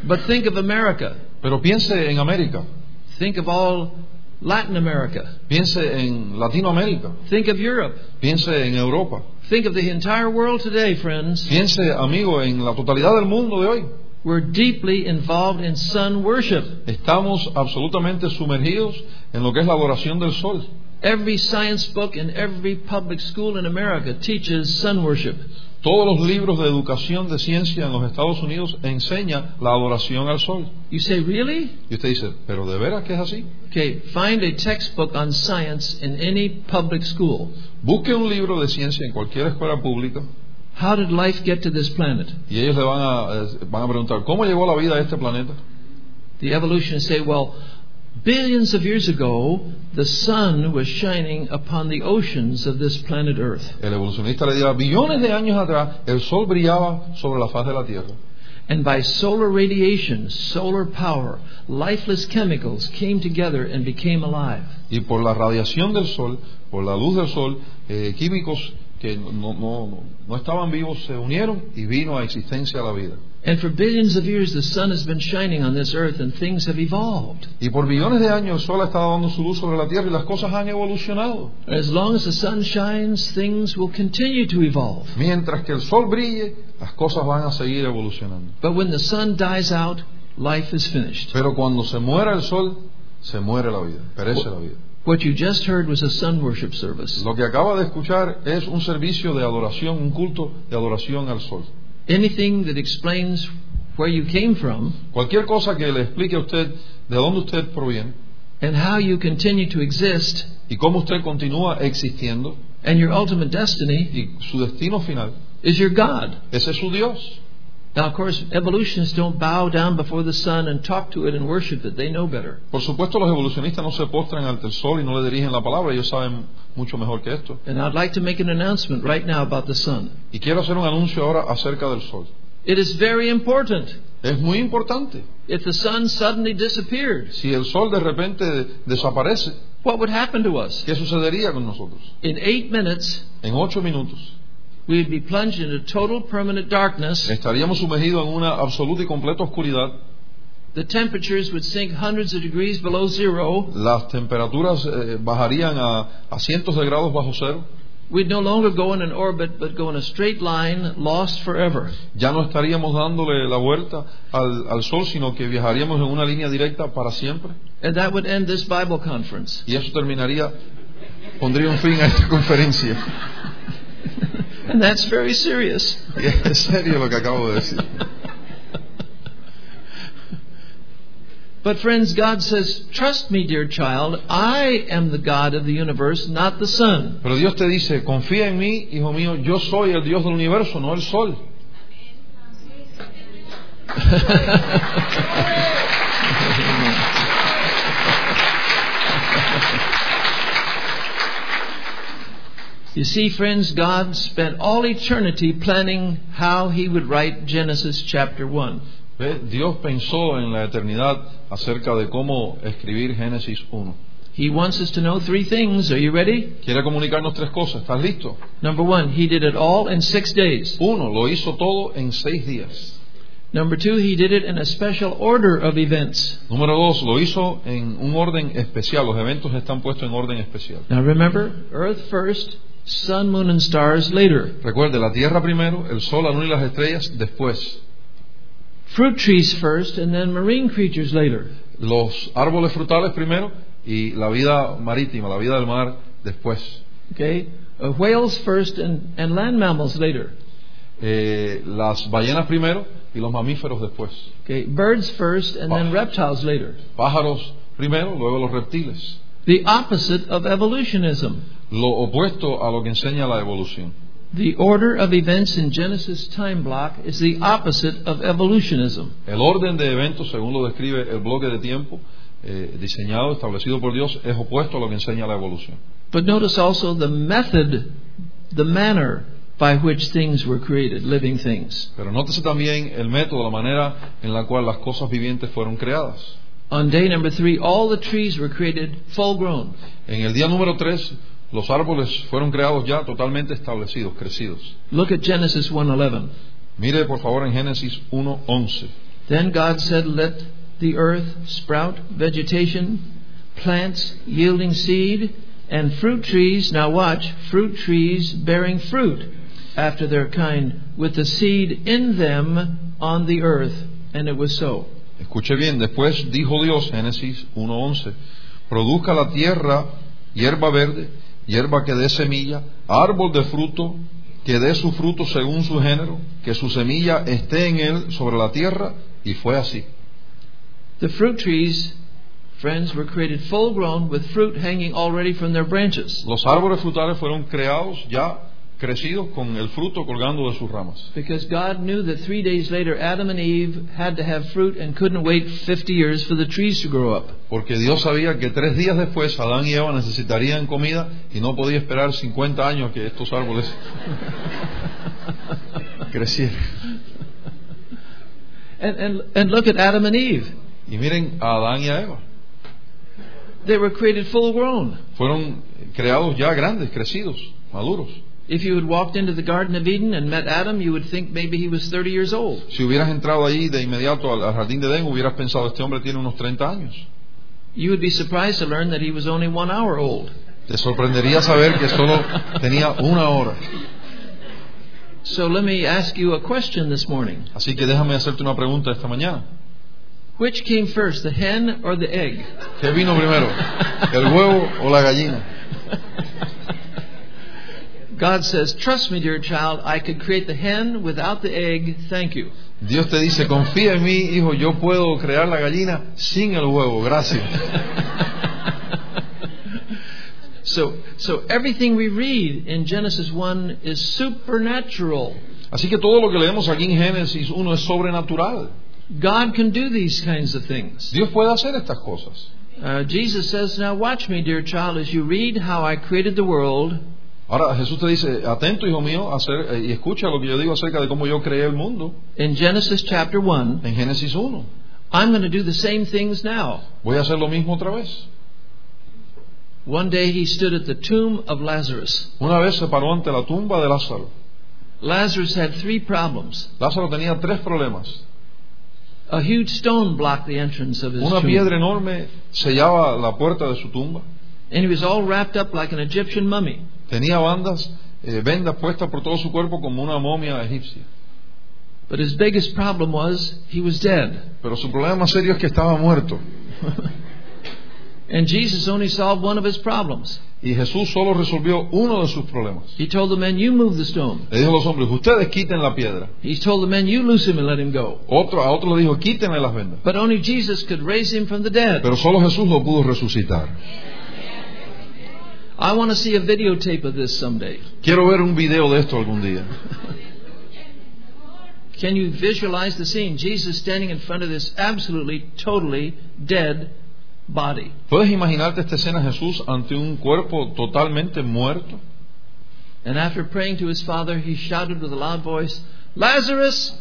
But think of America. Pero piense en América, Think of all Latin America. piense en Latinoamérica, Think of Europe. piense en Europa, Think of the entire world today, friends. piense, amigo, en la totalidad del mundo de hoy. We're deeply involved in sun worship. Estamos absolutamente sumergidos en lo que es la adoración del sol. Every science book in every public school in America teaches sun worship. Todos los libros de educación de ciencia en los Estados Unidos enseñan la adoración al sol. You say, really? Y usted dice, ¿pero de veras que es así? Okay, find a textbook on science in any public school. Busque un libro de ciencia en cualquier escuela pública How did life get to this planet? y ellos le van a, eh, van a preguntar, ¿cómo llegó la vida a este planeta? The evolutionists say, well, billions of years ago, the sun was shining upon the oceans of this planet Earth. El evolucionista le dirá, billones de años atrás el sol brillaba sobre la faz de la Tierra. And by solar radiation, solar power, lifeless chemicals came together and became alive. Y por la radiación del sol, por la luz del sol, eh, químicos que no, no, no estaban vivos se unieron y vino a existencia la vida. And for billions of years, the sun has been shining on this earth and things have evolved. Y por billones de años el sol ha estado dando su luz sobre la Tierra y las cosas han evolucionado. As long as the sun shines, things will continue to evolve. Mientras que el sol brille, las cosas van a seguir evolucionando. But when the sun dies out, life is finished. Pero cuando se muera el sol, se muere la vida, perece la vida. What you just heard was a sun worship service. Lo que acaba de escuchar es un servicio de adoración, un culto de adoración al sol. Anything that explains where you came from Cualquier cosa que le explique a usted de dónde usted proviene and how you continue to exist y cómo usted continúa existiendo and your ultimate destiny y su destino final, is your God. ese es su Dios. Now, of course, evolutionists don't bow down before the sun and talk to it and worship it. They know better. Por supuesto, los evolucionistas no se postran ante el sol y no le dirigen la palabra, ellos saben mucho mejor que esto. And I'd like to make an announcement right now about the sun. Y quiero hacer un anuncio ahora acerca del sol. It is very important. Es muy importante. If the sun suddenly disappeared, Si el sol de repente desaparece, what would happen to us? ¿qué sucedería con nosotros? In eight minutes, En ocho minutos we'd be plunged into total permanent darkness. estaríamos sumergidos en una absoluta y completa oscuridad. The temperatures would sink hundreds of degrees below zero. Las temperaturas eh, bajarían a, a cientos de grados bajo cero. We'd no longer go in an orbit, but go in a straight line, lost forever. Ya no estaríamos dándole la vuelta al, al sol, sino que viajaríamos en una línea directa para siempre. And that would end this Bible conference. Y eso terminaría, pondría un fin a esta conferencia. And that's very serious. Y es serio lo que acabo de decir. But friends, God says, trust me, dear child, I am the God of the universe, not the sun. Pero Dios te dice, confía en mí, hijo mío, yo soy el Dios del universo, no el sol. You see, friends, God spent all eternity planning how He would write Genesis chapter 1. ¿Ve? Dios pensó en la eternidad acerca de cómo escribir Génesis 1. He wants us to know three things. Are you ready? Quiere comunicarnos tres cosas. ¿Estás listo? Number one, He did it all in six days. Uno, lo hizo todo en seis días. Number two, He did it in a special order of events. Número dos, lo hizo en un orden especial. Los eventos están puestos en orden especial. Now remember, earth first, sun, moon, and stars later. Recuerde, la tierra primero, el sol, la luna y las estrellas después. Fruit trees first, and then marine creatures later. Los árboles frutales primero y la vida marítima, la vida del mar después. Okay? Uh, whales first and, and land mammals later. Eh, las ballenas primero y los mamíferos después. Okay? Birds first and then reptiles later. Pájaros primero, luego los reptiles. The opposite of evolutionism. Lo opuesto a lo que enseña la evolución. The order of events in Genesis time block is the opposite of evolutionism. El orden de eventos, según lo describe el bloque de tiempo eh, diseñado, establecido por Dios, es opuesto a lo que enseña la evolución. But notice also the method, the manner by which things were created, living things. Pero nótese también el método, la manera en la cual las cosas vivientes fueron creadas. On day number three, all the trees were created full grown. En el día número 3, los árboles fueron creados ya totalmente establecidos, crecidos. Look at Genesis 1:11. Mire por favor en Génesis 1.11. Then God said, Let the earth sprout vegetation, plants yielding seed, and fruit trees. Now watch, fruit trees bearing fruit after their kind, with the seed in them on the earth. And it was so. Escuche bien, después dijo Dios, Génesis 1.11, produzca la tierra hierba verde, hierba que dé semilla, árbol de fruto que dé su fruto según su género, que su semilla esté en él sobre la tierra, y fue así. The fruit trees, friends, were created full grown with fruit hanging already from their branches. Los árboles frutales fueron creados ya crecidos con el fruto colgando de sus ramas. Because God knew that three days later Adam and Eve had to have fruit and couldn't wait 50 years for the trees to grow up. Porque Dios sabía que tres días después Adán y Eva necesitarían comida y no podía esperar 50 años que estos árboles crecieran. And, and, and look at Adam and Eve. Y miren a Adán y a Eva. They were created full grown. Fueron creados ya grandes, crecidos, maduros. If you had walked into the Garden of Eden and met Adam, you would think maybe he was 30 years old. Si hubieras entrado ahí de inmediato al, al jardín de Edén, hubieras pensado, este hombre tiene unos 30 años. You would be surprised to learn that he was only one hour old. Te sorprendería saber que solo tenía una hora. So let me ask you a question this morning. Así que déjame hacerte una pregunta esta mañana. Which came first, the hen or the egg? ¿Qué vino primero? ¿El huevo o la gallina? God says, Trust me, dear child, I could create the hen without the egg. Thank you. Dios te dice, confía en mí, hijo, yo puedo crear la gallina sin el huevo, gracias. So, so everything we read in Genesis 1 is supernatural. Así que todo lo que leemos aquí en Génesis 1 es sobrenatural. God can do these kinds of things. Dios puede hacer estas cosas. Uh, Jesus says, Now watch me, dear child, as you read how I created the world. Ahora Jesús te dice, atento hijo mío, eh, y escucha lo que yo digo acerca de cómo yo creé el mundo In Genesis chapter 1, en Génesis 1. I'm going to do the same things now. Voy a hacer lo mismo otra vez. One day he stood at the tomb of Lazarus. Una vez se paró ante la tumba de Lázaro. Lazarus had three problems. Lázaro tenía tres problemas. A huge stone blocked the entrance of his Una tomb. piedra enorme sellaba la puerta de su tumba. And he was all wrapped up like an Egyptian mummy. Tenía bandas, eh, vendas puestas por todo su cuerpo como una momia egipcia. But his biggest problem was he was dead. Pero su problema más serio es que estaba muerto. And Jesus only solved one of his problems. Y Jesús solo resolvió uno de sus problemas. He told the men, You move the stone. Le dijo a los hombres, ustedes quiten la piedra. He told the men, You loose him and let him go. Otro, a otro le dijo, quítenle las vendas. But only Jesus could raise him from the dead. Pero solo Jesús lo pudo resucitar. I want to see a videotape of this someday. Quiero ver un video de esto algún día. Can you visualize the scene? Jesus standing in front of this absolutely, totally dead body. ¿Puedes imaginarte esta escena Jesús ante un cuerpo totalmente muerto? And after praying to his Father, he shouted with a loud voice, Lazarus,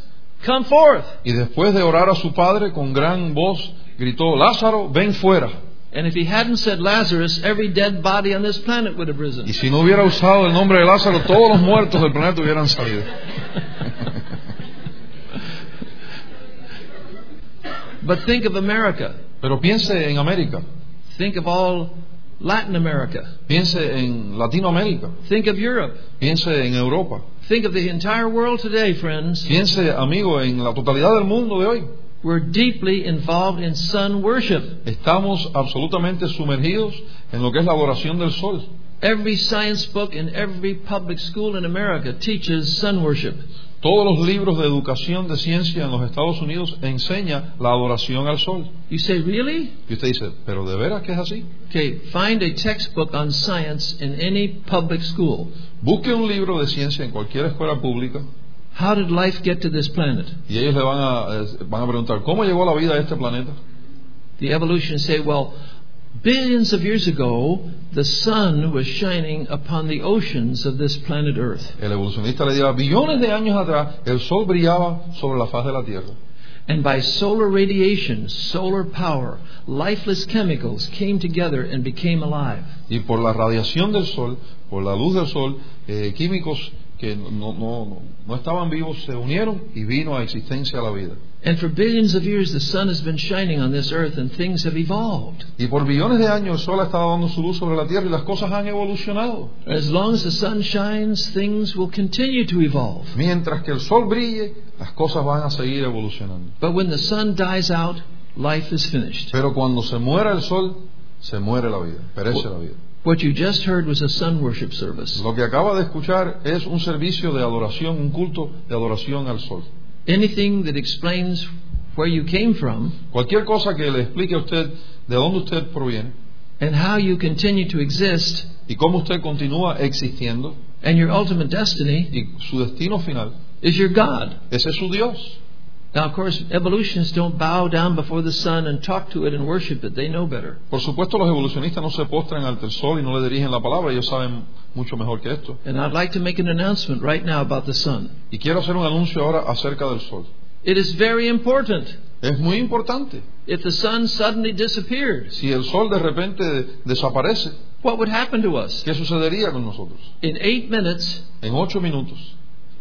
come forth. Y después de orar a su padre con gran voz, gritó, Lázaro, ven fuera. And if he hadn't said Lazarus, every dead body on this planet would have Y risen. si no hubiera usado el nombre de Lázaro, todos los muertos del planeta hubieran salido. But think of America. Pero piense en América, Think of all Latin America. piense en Latinoamérica, Think of Europe. piense en Europa, Think of the entire world today, friends. piense, amigo, en la totalidad del mundo de hoy. We're deeply involved in sun worship. Estamos absolutamente sumergidos en lo que es la adoración del sol. Every science book in every public school in America teaches sun worship. Todos los libros de educación de ciencia en los Estados Unidos enseña la adoración al sol. You say, really? Y usted dice, ¿pero de veras que es así? Okay, find a textbook on science in any public school. Busque un libro de ciencia en cualquier escuela pública How did life get to this planet? y ellos le van a, eh, van a preguntar, ¿cómo llegó la vida a este planeta? The evolutionists say, well, billions of years ago, the sun was shining upon the oceans of this planet Earth. El evolucionista le dirá, billones de años atrás el sol brillaba sobre la faz de la Tierra. And by solar radiation, solar power, lifeless chemicals came together and became alive. Y por la radiación del sol, por la luz del sol, eh, químicos que no, no, no, estaban vivos se unieron y vino a existencia la vida. And for billions of years, the sun has been shining on this earth and things have evolved. Y por billones de años el sol ha estado dando su luz sobre la Tierra y las cosas han evolucionado. As long as the sun shines, things will continue to evolve. Mientras que el sol brille, las cosas van a seguir evolucionando. But when the sun dies out, life is finished. Pero cuando se muera el sol, se muere la vida, perece la vida. What you just heard was a sun worship service. Lo que acaba de escuchar es un servicio de adoración, un culto de adoración al sol. Anything that explains where you came from Cualquier cosa que le explique a usted de dónde usted proviene and how you continue to exist y cómo usted continúa existiendo and your ultimate destiny y su destino final, is your God. ese es su Dios. Now, of course, evolutionists don't bow down before the sun and talk to it and worship it. They know better. Por supuesto, los evolucionistas no se postran ante el sol y no le dirigen la palabra, ellos saben mucho mejor que esto. And I'd like to make an announcement right now about the sun. Y quiero hacer un anuncio ahora acerca del sol. It is very important. Es muy importante. If the sun suddenly disappeared, Si el sol de repente desaparece, what would happen to us? ¿qué sucedería con nosotros? In eight minutes, En ocho minutos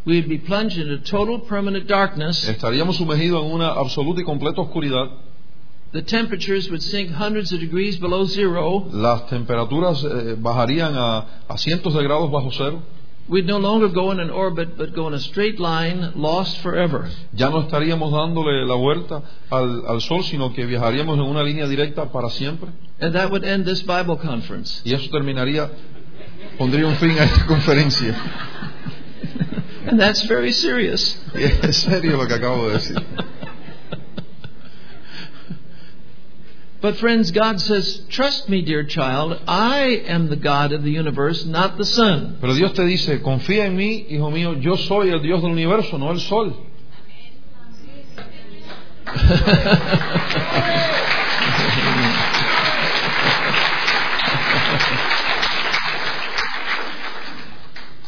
we'd be plunged into total permanent darkness. estaríamos sumergidos en una absoluta y completa oscuridad. The temperatures would sink hundreds of degrees below zero. Las temperaturas eh, bajarían a, a cientos de grados bajo cero. We'd no longer go in an orbit, but go in a straight line, lost forever. Ya no estaríamos dándole la vuelta al, al sol, sino que viajaríamos en una línea directa para siempre. And that would end this Bible conference. Y eso terminaría, pondría un fin a esta conferencia. And that's very serious. Y es serio lo que acabo de decir. But friends, God says, trust me, dear child, I am the God of the universe, not the sun. Pero Dios te dice, confía en mí, hijo mío, yo soy el Dios del universo, no el sol.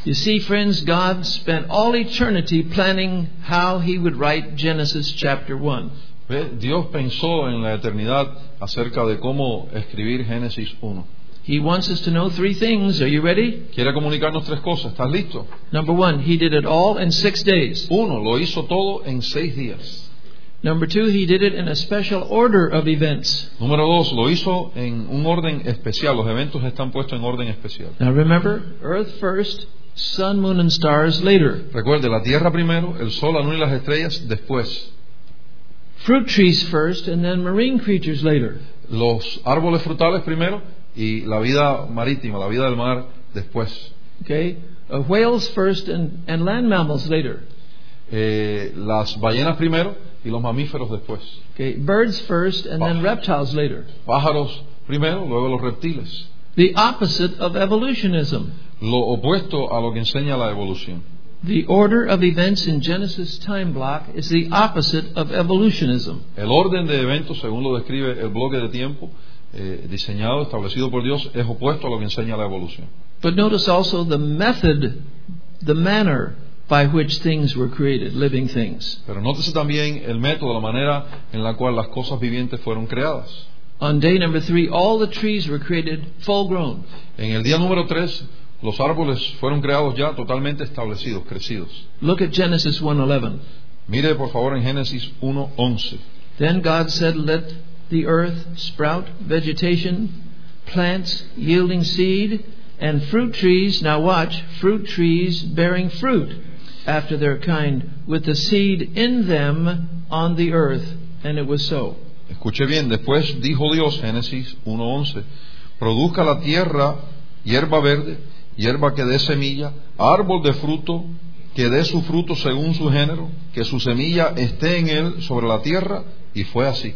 You see, friends, God spent all eternity planning how He would write Genesis chapter 1. Dios pensó en la eternidad acerca de cómo escribir Génesis 1. He wants us to know three things. Are you ready? Quiere comunicarnos tres cosas. ¿Estás listo? Number one, He did it all in six days. Uno, lo hizo todo en seis días. Number two, He did it in a special order of events. Número dos, lo hizo en un orden especial. Los eventos están puestos en orden especial. Now remember, earth first, sun, moon, and stars later. Recuerde, la tierra primero, el sol, la luna y las estrellas después. Fruit trees first, and then marine creatures later. Los árboles frutales primero y la vida marítima, la vida del mar después. Okay? Uh, whales first and, and land mammals later. Eh, las ballenas primero y los mamíferos después. Okay? Birds first and then reptiles later. Pájaros primero, luego los reptiles. The opposite of evolutionism. Lo opuesto a lo que enseña la evolución. The order of events in Genesis time block is the opposite of evolutionism. El orden de eventos, según lo describe el bloque de tiempo eh, diseñado, establecido por Dios, es opuesto a lo que enseña la evolución. But notice also the method, the manner by which things were created, living things. Pero nótese también el método, la manera en la cual las cosas vivientes fueron creadas. On day number three, all the trees were created full grown. En el día número tres, los árboles fueron creados ya totalmente establecidos, crecidos. Look at Genesis 1:11. Mire por favor en Génesis 1.11. Then God said, Let the earth sprout vegetation, plants yielding seed, and fruit trees. Now watch, fruit trees bearing fruit after their kind, with the seed in them on the earth. And it was so. Escuche bien, después dijo Dios, Génesis 1.11, produzca la tierra hierba verde, hierba que dé semilla, árbol de fruto, que dé su fruto según su género, que su semilla esté en él sobre la tierra, y fue así.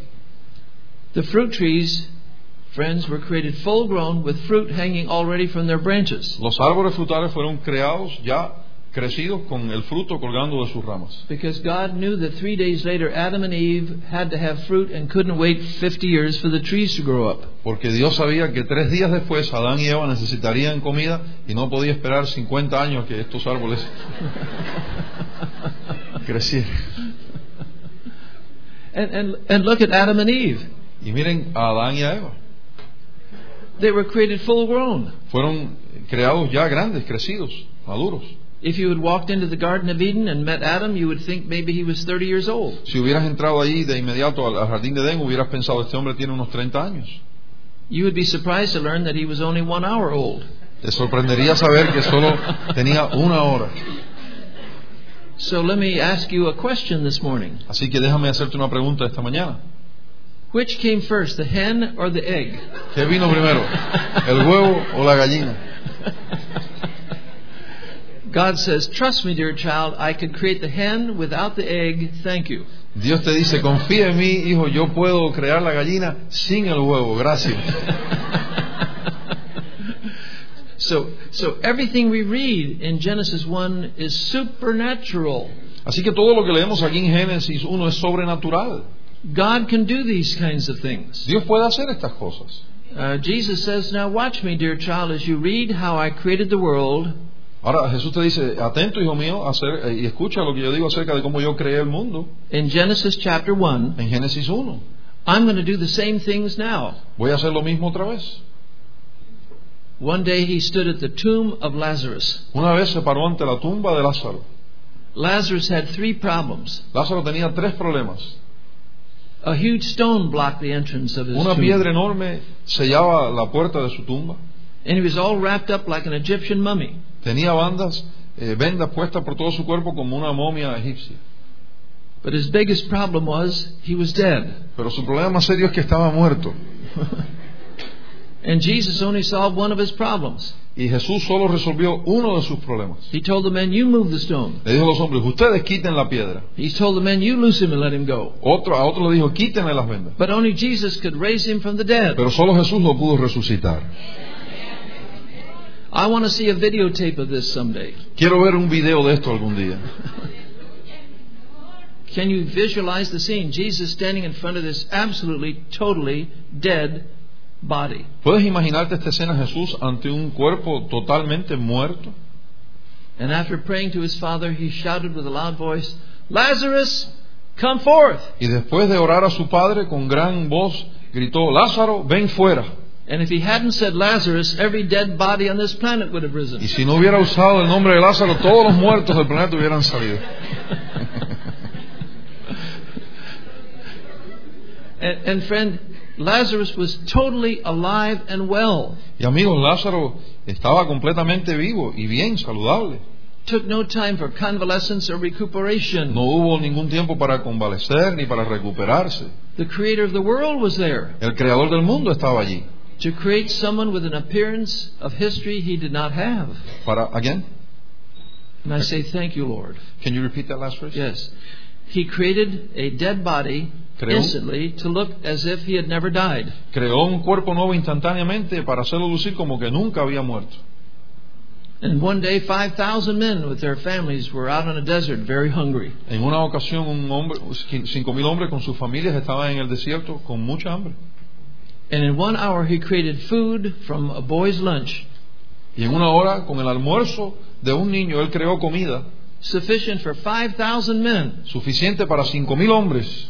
The fruit trees, friends, were created full grown with fruit hanging already from their branches. Los árboles frutales fueron creados ya crecidos con el fruto colgando de sus ramas. Because God knew that three days later Adam and Eve had to have fruit and couldn't wait 50 years for the trees to grow up. Porque Dios sabía que tres días después Adán y Eva necesitarían comida y no podía esperar 50 años que estos árboles crecieran. And, and, and look at Adam and Eve. Y miren a Adán y a Eva. They were created full grown. Fueron creados ya grandes, crecidos, maduros. If you had walked into the Garden of Eden and met Adam, you would think maybe he was 30 years old. Si hubieras entrado ahí de inmediato al, jardín de Edén, hubieras pensado, este hombre tiene unos 30 años. You would be surprised to learn that he was only one hour old. Te sorprendería saber que solo tenía una hora. So let me ask you a question this morning. Así que déjame hacerte una pregunta esta mañana. Which came first, the hen or the egg? ¿Qué vino primero? ¿El huevo o la gallina? God says, Trust me, dear child, I could create the hen without the egg. Thank you. Dios te dice, confía en mí, hijo, yo puedo crear la gallina sin el huevo, gracias. So, so everything we read in Genesis 1 is supernatural. Así que todo lo que leemos aquí en Génesis 1 es sobrenatural. God can do these kinds of things. Dios puede hacer estas cosas. Uh, Jesus says, Now watch me, dear child, as you read how I created the world. Ahora Jesús te dice, atento hijo mío, eh, y escucha lo que yo digo acerca de cómo yo creé el mundo In Genesis chapter 1, en Génesis 1. I'm going to do the same things now. Voy a hacer lo mismo otra vez. One day he stood at the tomb of Lazarus. Una vez se paró ante la tumba de Lázaro. Lazarus had three problems. Lázaro tenía tres problemas. A huge stone blocked the entrance of his Una tomb. piedra enorme sellaba la puerta de su tumba. And he was all wrapped up like an Egyptian mummy. Tenía bandas, eh, vendas puestas por todo su cuerpo como una momia egipcia. But his biggest problem was he was dead. Pero su problema más serio es que estaba muerto. And Jesus only solved one of his problems. Y Jesús solo resolvió uno de sus problemas. He told the men, You move the stone. Le dijo a los hombres, ustedes quiten la piedra. He told the men, You loose him and let him go. Otro, a otro le dijo, quítenle las vendas. But only Jesus could raise him from the dead. Pero solo Jesús lo pudo resucitar. I want to see a videotape of this someday. Quiero ver un video de esto algún día. Can you visualize the scene? Jesus standing in front of this absolutely, totally dead body. ¿Puedes imaginarte esta escena Jesús ante un cuerpo totalmente muerto? And after praying to his Father, he shouted with a loud voice, Lazarus, come forth! Y después de orar a su padre con gran voz, gritó, Lázaro, ven fuera. And if he hadn't said Lazarus, every dead body on this planet would have risen. Y si no hubiera usado el nombre de Lázaro, todos los muertos del planeta hubieran salido. And, and friend, Lazarus was totally alive and well. Y amigos, Lázaro estaba completamente vivo y bien, saludable. Took no time for convalescence or recuperation. No hubo ningún tiempo para convalecer ni para recuperarse. The creator of the world was there El creador del mundo estaba allí. To create someone with an appearance of history he did not have. Para, again, And I say, Thank you, Lord. can you repeat that last phrase? Yes. He created a dead body Creó- instantly to look as if he had never died. Creó un cuerpo nuevo instantáneamente para hacerlo lucir como que nunca había muerto. And one day, 5,000 men with their families were out on a desert, very hungry. En una ocasión, un hombre, cinco mil hombres con sus familias estaban en el desierto con mucha hambre. And in one hour, he created food from a boy's lunch, Y en una hora, con el almuerzo de un niño, él creó comida sufficient for 5,000 men, suficiente para cinco mil hombres,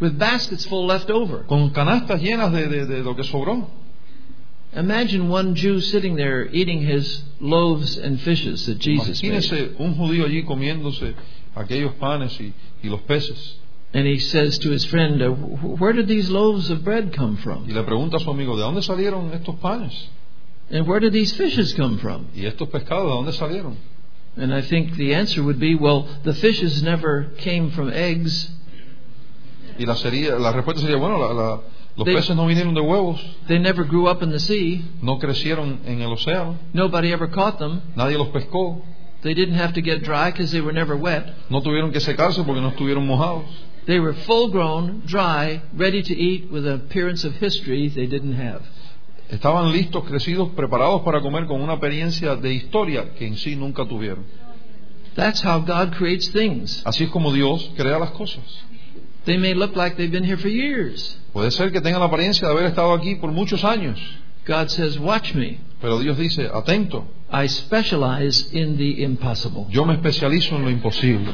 with baskets full left over. con canastas llenas de, de- de lo que sobró. Imagine one Jew sitting there eating his loaves and fishes that Jesus made. Un judío allí comiéndose aquellos panes y, y los peces. And he says to his friend, uh, Where did these loaves of bread come Y from? le pregunta a su amigo, ¿de dónde salieron estos panes? And where did these fishes come from? ¿Y estos pescados de dónde salieron? And I think the answer would be, Well, the fishes never came from eggs, Y la, sería, la respuesta sería, bueno, la- la- los De- peces no vinieron de huevos, they never grew up in the sea, no crecieron en el océano, nobody ever caught them. nadie los pescó, They didn't have to get dry because they were never wet. no tuvieron que secarse porque no estuvieron mojados. They were full grown, dry, ready to eat with an appearance of history they didn't have. Estaban listos, crecidos, preparados para comer con una experiencia de historia que en sí nunca tuvieron. That's how God creates things. Así es como Dios crea las cosas. They may look like they've been here for years. Puede ser que tengan la apariencia de haber estado aquí por muchos años, God says, Watch me. pero Dios dice, atento, I specialize in the impossible. yo me especializo en lo imposible.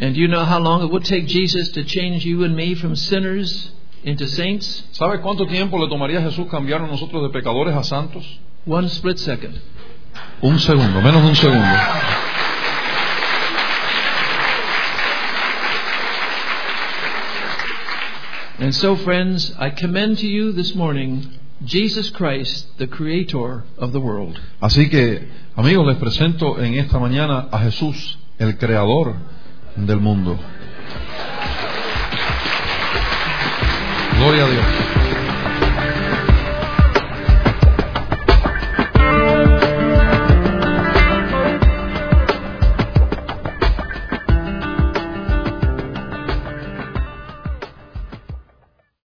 And do you know how long it would take Jesus to change you and me from sinners into saints? ¿Sabe cuánto tiempo le tomaría a Jesús cambiar a nosotros de pecadores a santos? One split second. Un segundo, menos de un segundo. And so, friends, I commend to you this morning Jesus Christ, the creator of the world. Así que, amigos, les presento en esta mañana a Jesús, el creador del mundo. Gloria a Dios.